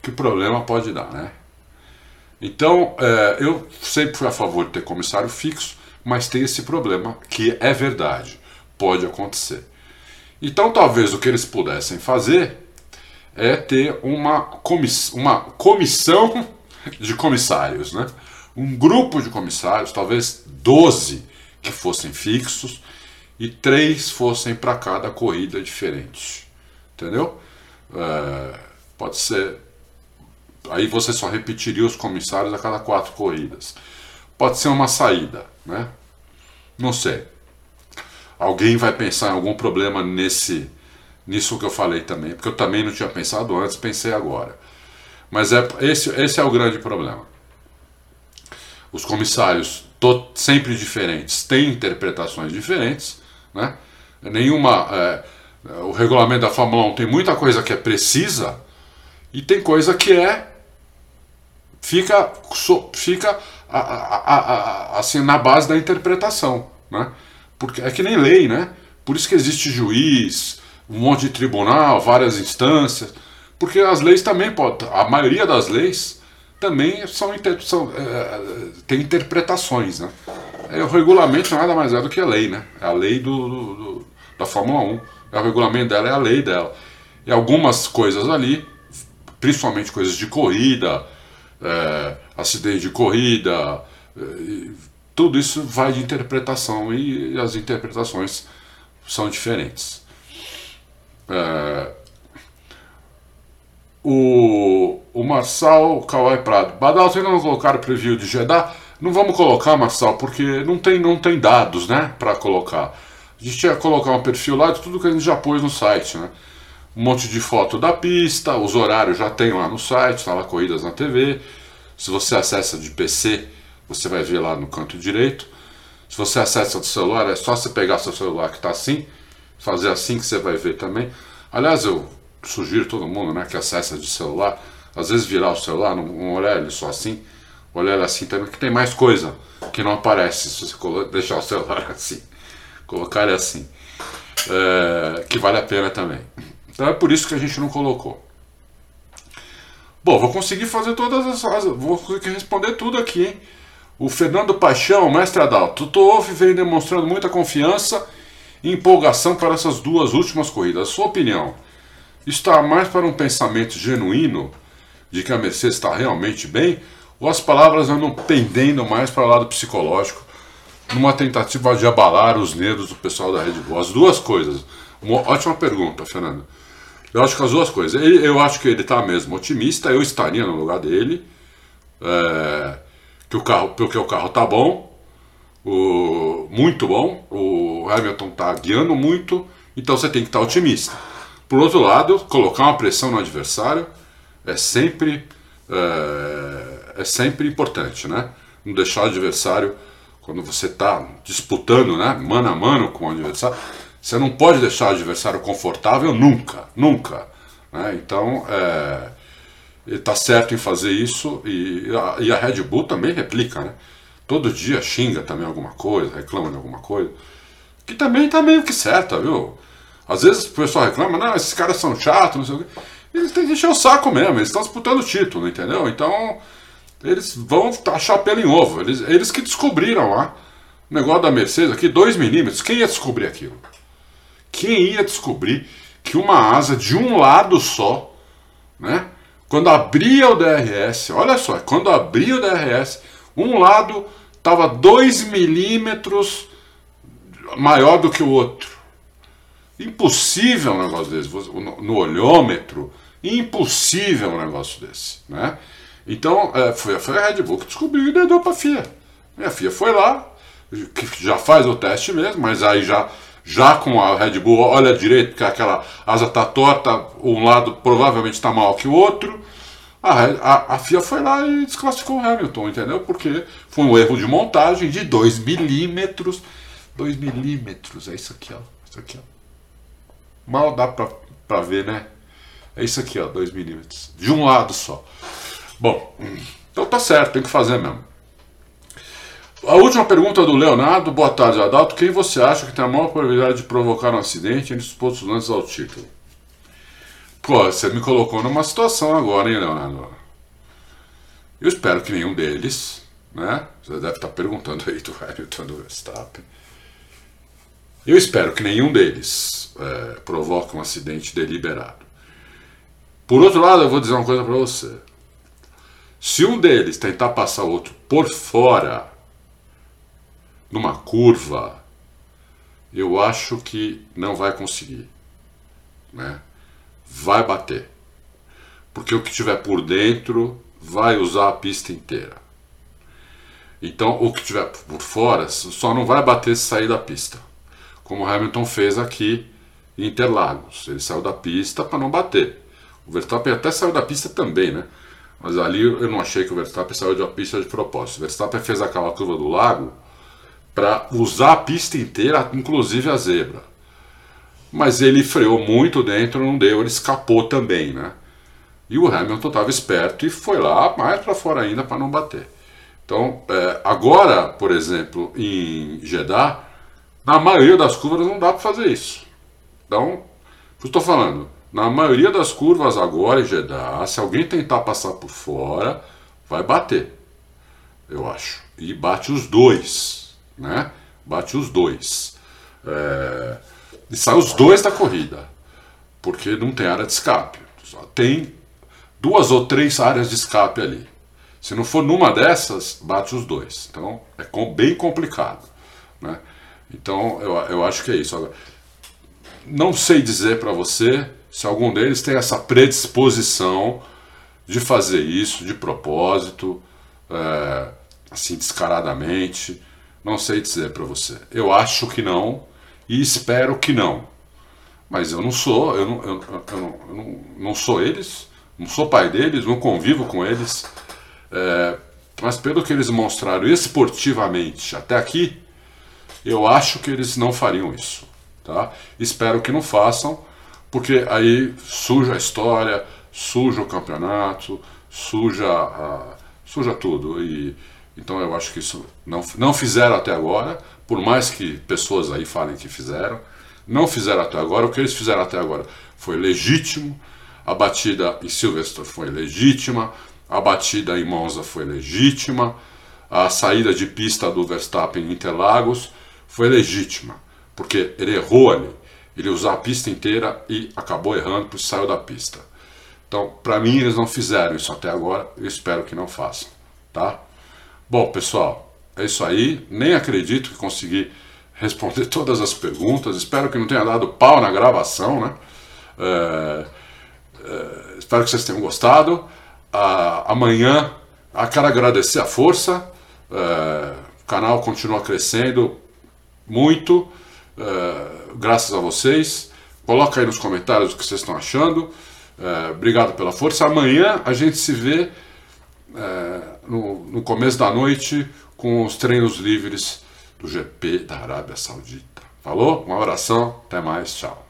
que problema pode dar, né? Então, é, eu sempre fui a favor de ter comissário fixo, mas tem esse problema que é verdade, pode acontecer. Então, talvez o que eles pudessem fazer é ter uma, comiss uma comissão [LAUGHS] de comissários, né? um grupo de comissários, talvez 12 que fossem fixos e três fossem para cada corrida diferente. Entendeu? É, pode ser. Aí você só repetiria os comissários a cada quatro corridas. Pode ser uma saída, né? Não sei. Alguém vai pensar em algum problema nesse nisso que eu falei também, porque eu também não tinha pensado antes, pensei agora. Mas é, esse, esse é o grande problema. Os comissários, sempre diferentes, têm interpretações diferentes, né? Nenhuma. É, o regulamento da Fórmula 1 tem muita coisa que é precisa e tem coisa que é fica fica a, a, assim na base da interpretação, né? Porque é que nem lei, né? Por isso que existe juiz, um monte de tribunal, várias instâncias, porque as leis também podem, a maioria das leis também são, são é, tem interpretações, né? É, o regulamento nada mais é do que a lei, né? É a lei do, do, do da Fórmula 1 é o regulamento dela, é a lei dela. E algumas coisas ali, principalmente coisas de corrida, é, acidente de corrida, é, tudo isso vai de interpretação e as interpretações são diferentes. É, o, o Marçal Kawai Prado. Badal, você ainda não colocaram preview de Jeddah? Não vamos colocar, Marçal, porque não tem, não tem dados né, para colocar. A gente ia colocar um perfil lá de tudo que a gente já pôs no site, né? Um monte de foto da pista, os horários já tem lá no site, tá lá Corridas na TV. Se você acessa de PC, você vai ver lá no canto direito. Se você acessa do celular, é só você pegar seu celular que está assim, fazer assim que você vai ver também. Aliás, eu sugiro todo mundo né, que acessa de celular, às vezes virar o celular, não, não olhar ele só assim, olhar ele assim também, que tem mais coisa que não aparece se você deixar o celular [LAUGHS] assim colocar ele assim, é, que vale a pena também. Então é por isso que a gente não colocou. Bom, vou conseguir fazer todas as. Vou conseguir responder tudo aqui, hein? O Fernando Paixão, mestre Adalto, Toto vem demonstrando muita confiança e empolgação para essas duas últimas corridas. Sua opinião está mais para um pensamento genuíno de que a Mercedes está realmente bem ou as palavras andam pendendo mais para o lado psicológico numa tentativa de abalar os nervos do pessoal da Red Bull? As duas coisas. Uma ótima pergunta, Fernando. Eu acho que as duas coisas. Ele, eu acho que ele está mesmo otimista, eu estaria no lugar dele. É, que o carro, porque o carro está bom, o, muito bom, o Hamilton está guiando muito, então você tem que estar tá otimista. Por outro lado, colocar uma pressão no adversário é sempre, é, é sempre importante, né? Não deixar o adversário quando você está disputando, né, mano a mano com o adversário, você não pode deixar o adversário confortável nunca, nunca. Né? Então, é, está certo em fazer isso e a, e a Red Bull também replica, né? Todo dia xinga também alguma coisa, reclama de alguma coisa. Que também está meio que certa, viu? Às vezes o pessoal reclama, não, esses caras são chatos, não sei o quê. Eles têm que encher o saco mesmo, eles estão disputando o título, entendeu? Então, eles vão achar pelo em ovo. Eles, eles que descobriram lá o negócio da Mercedes aqui, 2 milímetros. Quem ia descobrir aquilo? Quem ia descobrir que uma asa de um lado só, né? Quando abria o DRS, olha só, quando abria o DRS, um lado estava 2 milímetros maior do que o outro. Impossível um negócio desse. No olhômetro, impossível um negócio desse. Né? Então, é, foi, foi a Red Bull que descobriu e deu para a FIA. E a FIA foi lá, que já faz o teste mesmo, mas aí já já com a Red Bull, olha direito que aquela asa está torta, um lado provavelmente está maior que o outro. A, a, a, FIA foi lá e desclassificou o Hamilton, entendeu? Porque foi um erro de montagem de 2 milímetros. 2 milímetros, é isso aqui, ó. Isso aqui, ó. Mal dá para ver, né? É isso aqui, ó, 2 milímetros. De um lado só. Bom, então tá certo, tem que fazer mesmo. A última pergunta do Leonardo. Boa tarde, Adalto. Quem você acha que tem a maior probabilidade de provocar um acidente entre os postulantes ao título? Pô, você me colocou numa situação agora, hein, Leonardo? Eu espero que nenhum deles, né? Você deve estar perguntando aí do Hamilton do Verstappen. Eu espero que nenhum deles é, provoque um acidente deliberado. Por outro lado, eu vou dizer uma coisa para você. Se um deles tentar passar o outro por fora numa curva, eu acho que não vai conseguir. Né? Vai bater. Porque o que tiver por dentro vai usar a pista inteira. Então, o que tiver por fora só não vai bater se sair da pista. Como Hamilton fez aqui em Interlagos. Ele saiu da pista para não bater. O Verstappen até saiu da pista também, né? Mas ali eu não achei que o Verstappen saiu da pista de propósito. O Verstappen fez aquela curva do lago para usar a pista inteira, inclusive a zebra. Mas ele freou muito dentro, não deu, ele escapou também, né? E o Hamilton estava esperto e foi lá mais para fora ainda para não bater. Então, é, agora, por exemplo, em Jeddah, na maioria das curvas não dá para fazer isso. Então, estou falando, na maioria das curvas agora em Jeddah, se alguém tentar passar por fora, vai bater, eu acho. E bate os dois né? Bate os dois. É, e sai os dois da corrida, porque não tem área de escape. Só tem duas ou três áreas de escape ali. Se não for numa dessas, bate os dois. Então é bem complicado. Né? Então eu, eu acho que é isso. Agora, não sei dizer para você se algum deles tem essa predisposição de fazer isso de propósito, é, assim descaradamente. Não sei dizer para você. Eu acho que não e espero que não. Mas eu não sou, eu não, eu, eu, não, eu não, não, sou eles, não sou pai deles, não convivo com eles. É, mas pelo que eles mostraram esportivamente até aqui, eu acho que eles não fariam isso. Tá? Espero que não façam, porque aí suja a história, suja o campeonato, suja, a, suja tudo. E então eu acho que isso não, não fizeram até agora, por mais que pessoas aí falem que fizeram, não fizeram até agora. O que eles fizeram até agora foi legítimo, a batida em Silverstone foi legítima, a batida em Monza foi legítima, a saída de pista do Verstappen em Interlagos foi legítima, porque ele errou ali, ele usou a pista inteira e acabou errando porque saiu da pista. Então, para mim, eles não fizeram isso até agora, eu espero que não façam, tá? Bom, pessoal, é isso aí. Nem acredito que consegui responder [LAUGHS] todas as perguntas. Espero que não tenha dado pau na gravação, né? É, é, espero que vocês tenham gostado. Ah, amanhã, a quero agradecer a força. É, o canal continua crescendo muito, é, graças a vocês. Coloca aí nos comentários o que vocês estão achando. É, obrigado pela força. Amanhã a gente se vê é, no, no começo da noite com os treinos livres do GP da Arábia Saudita. Falou? Uma oração, até mais, tchau.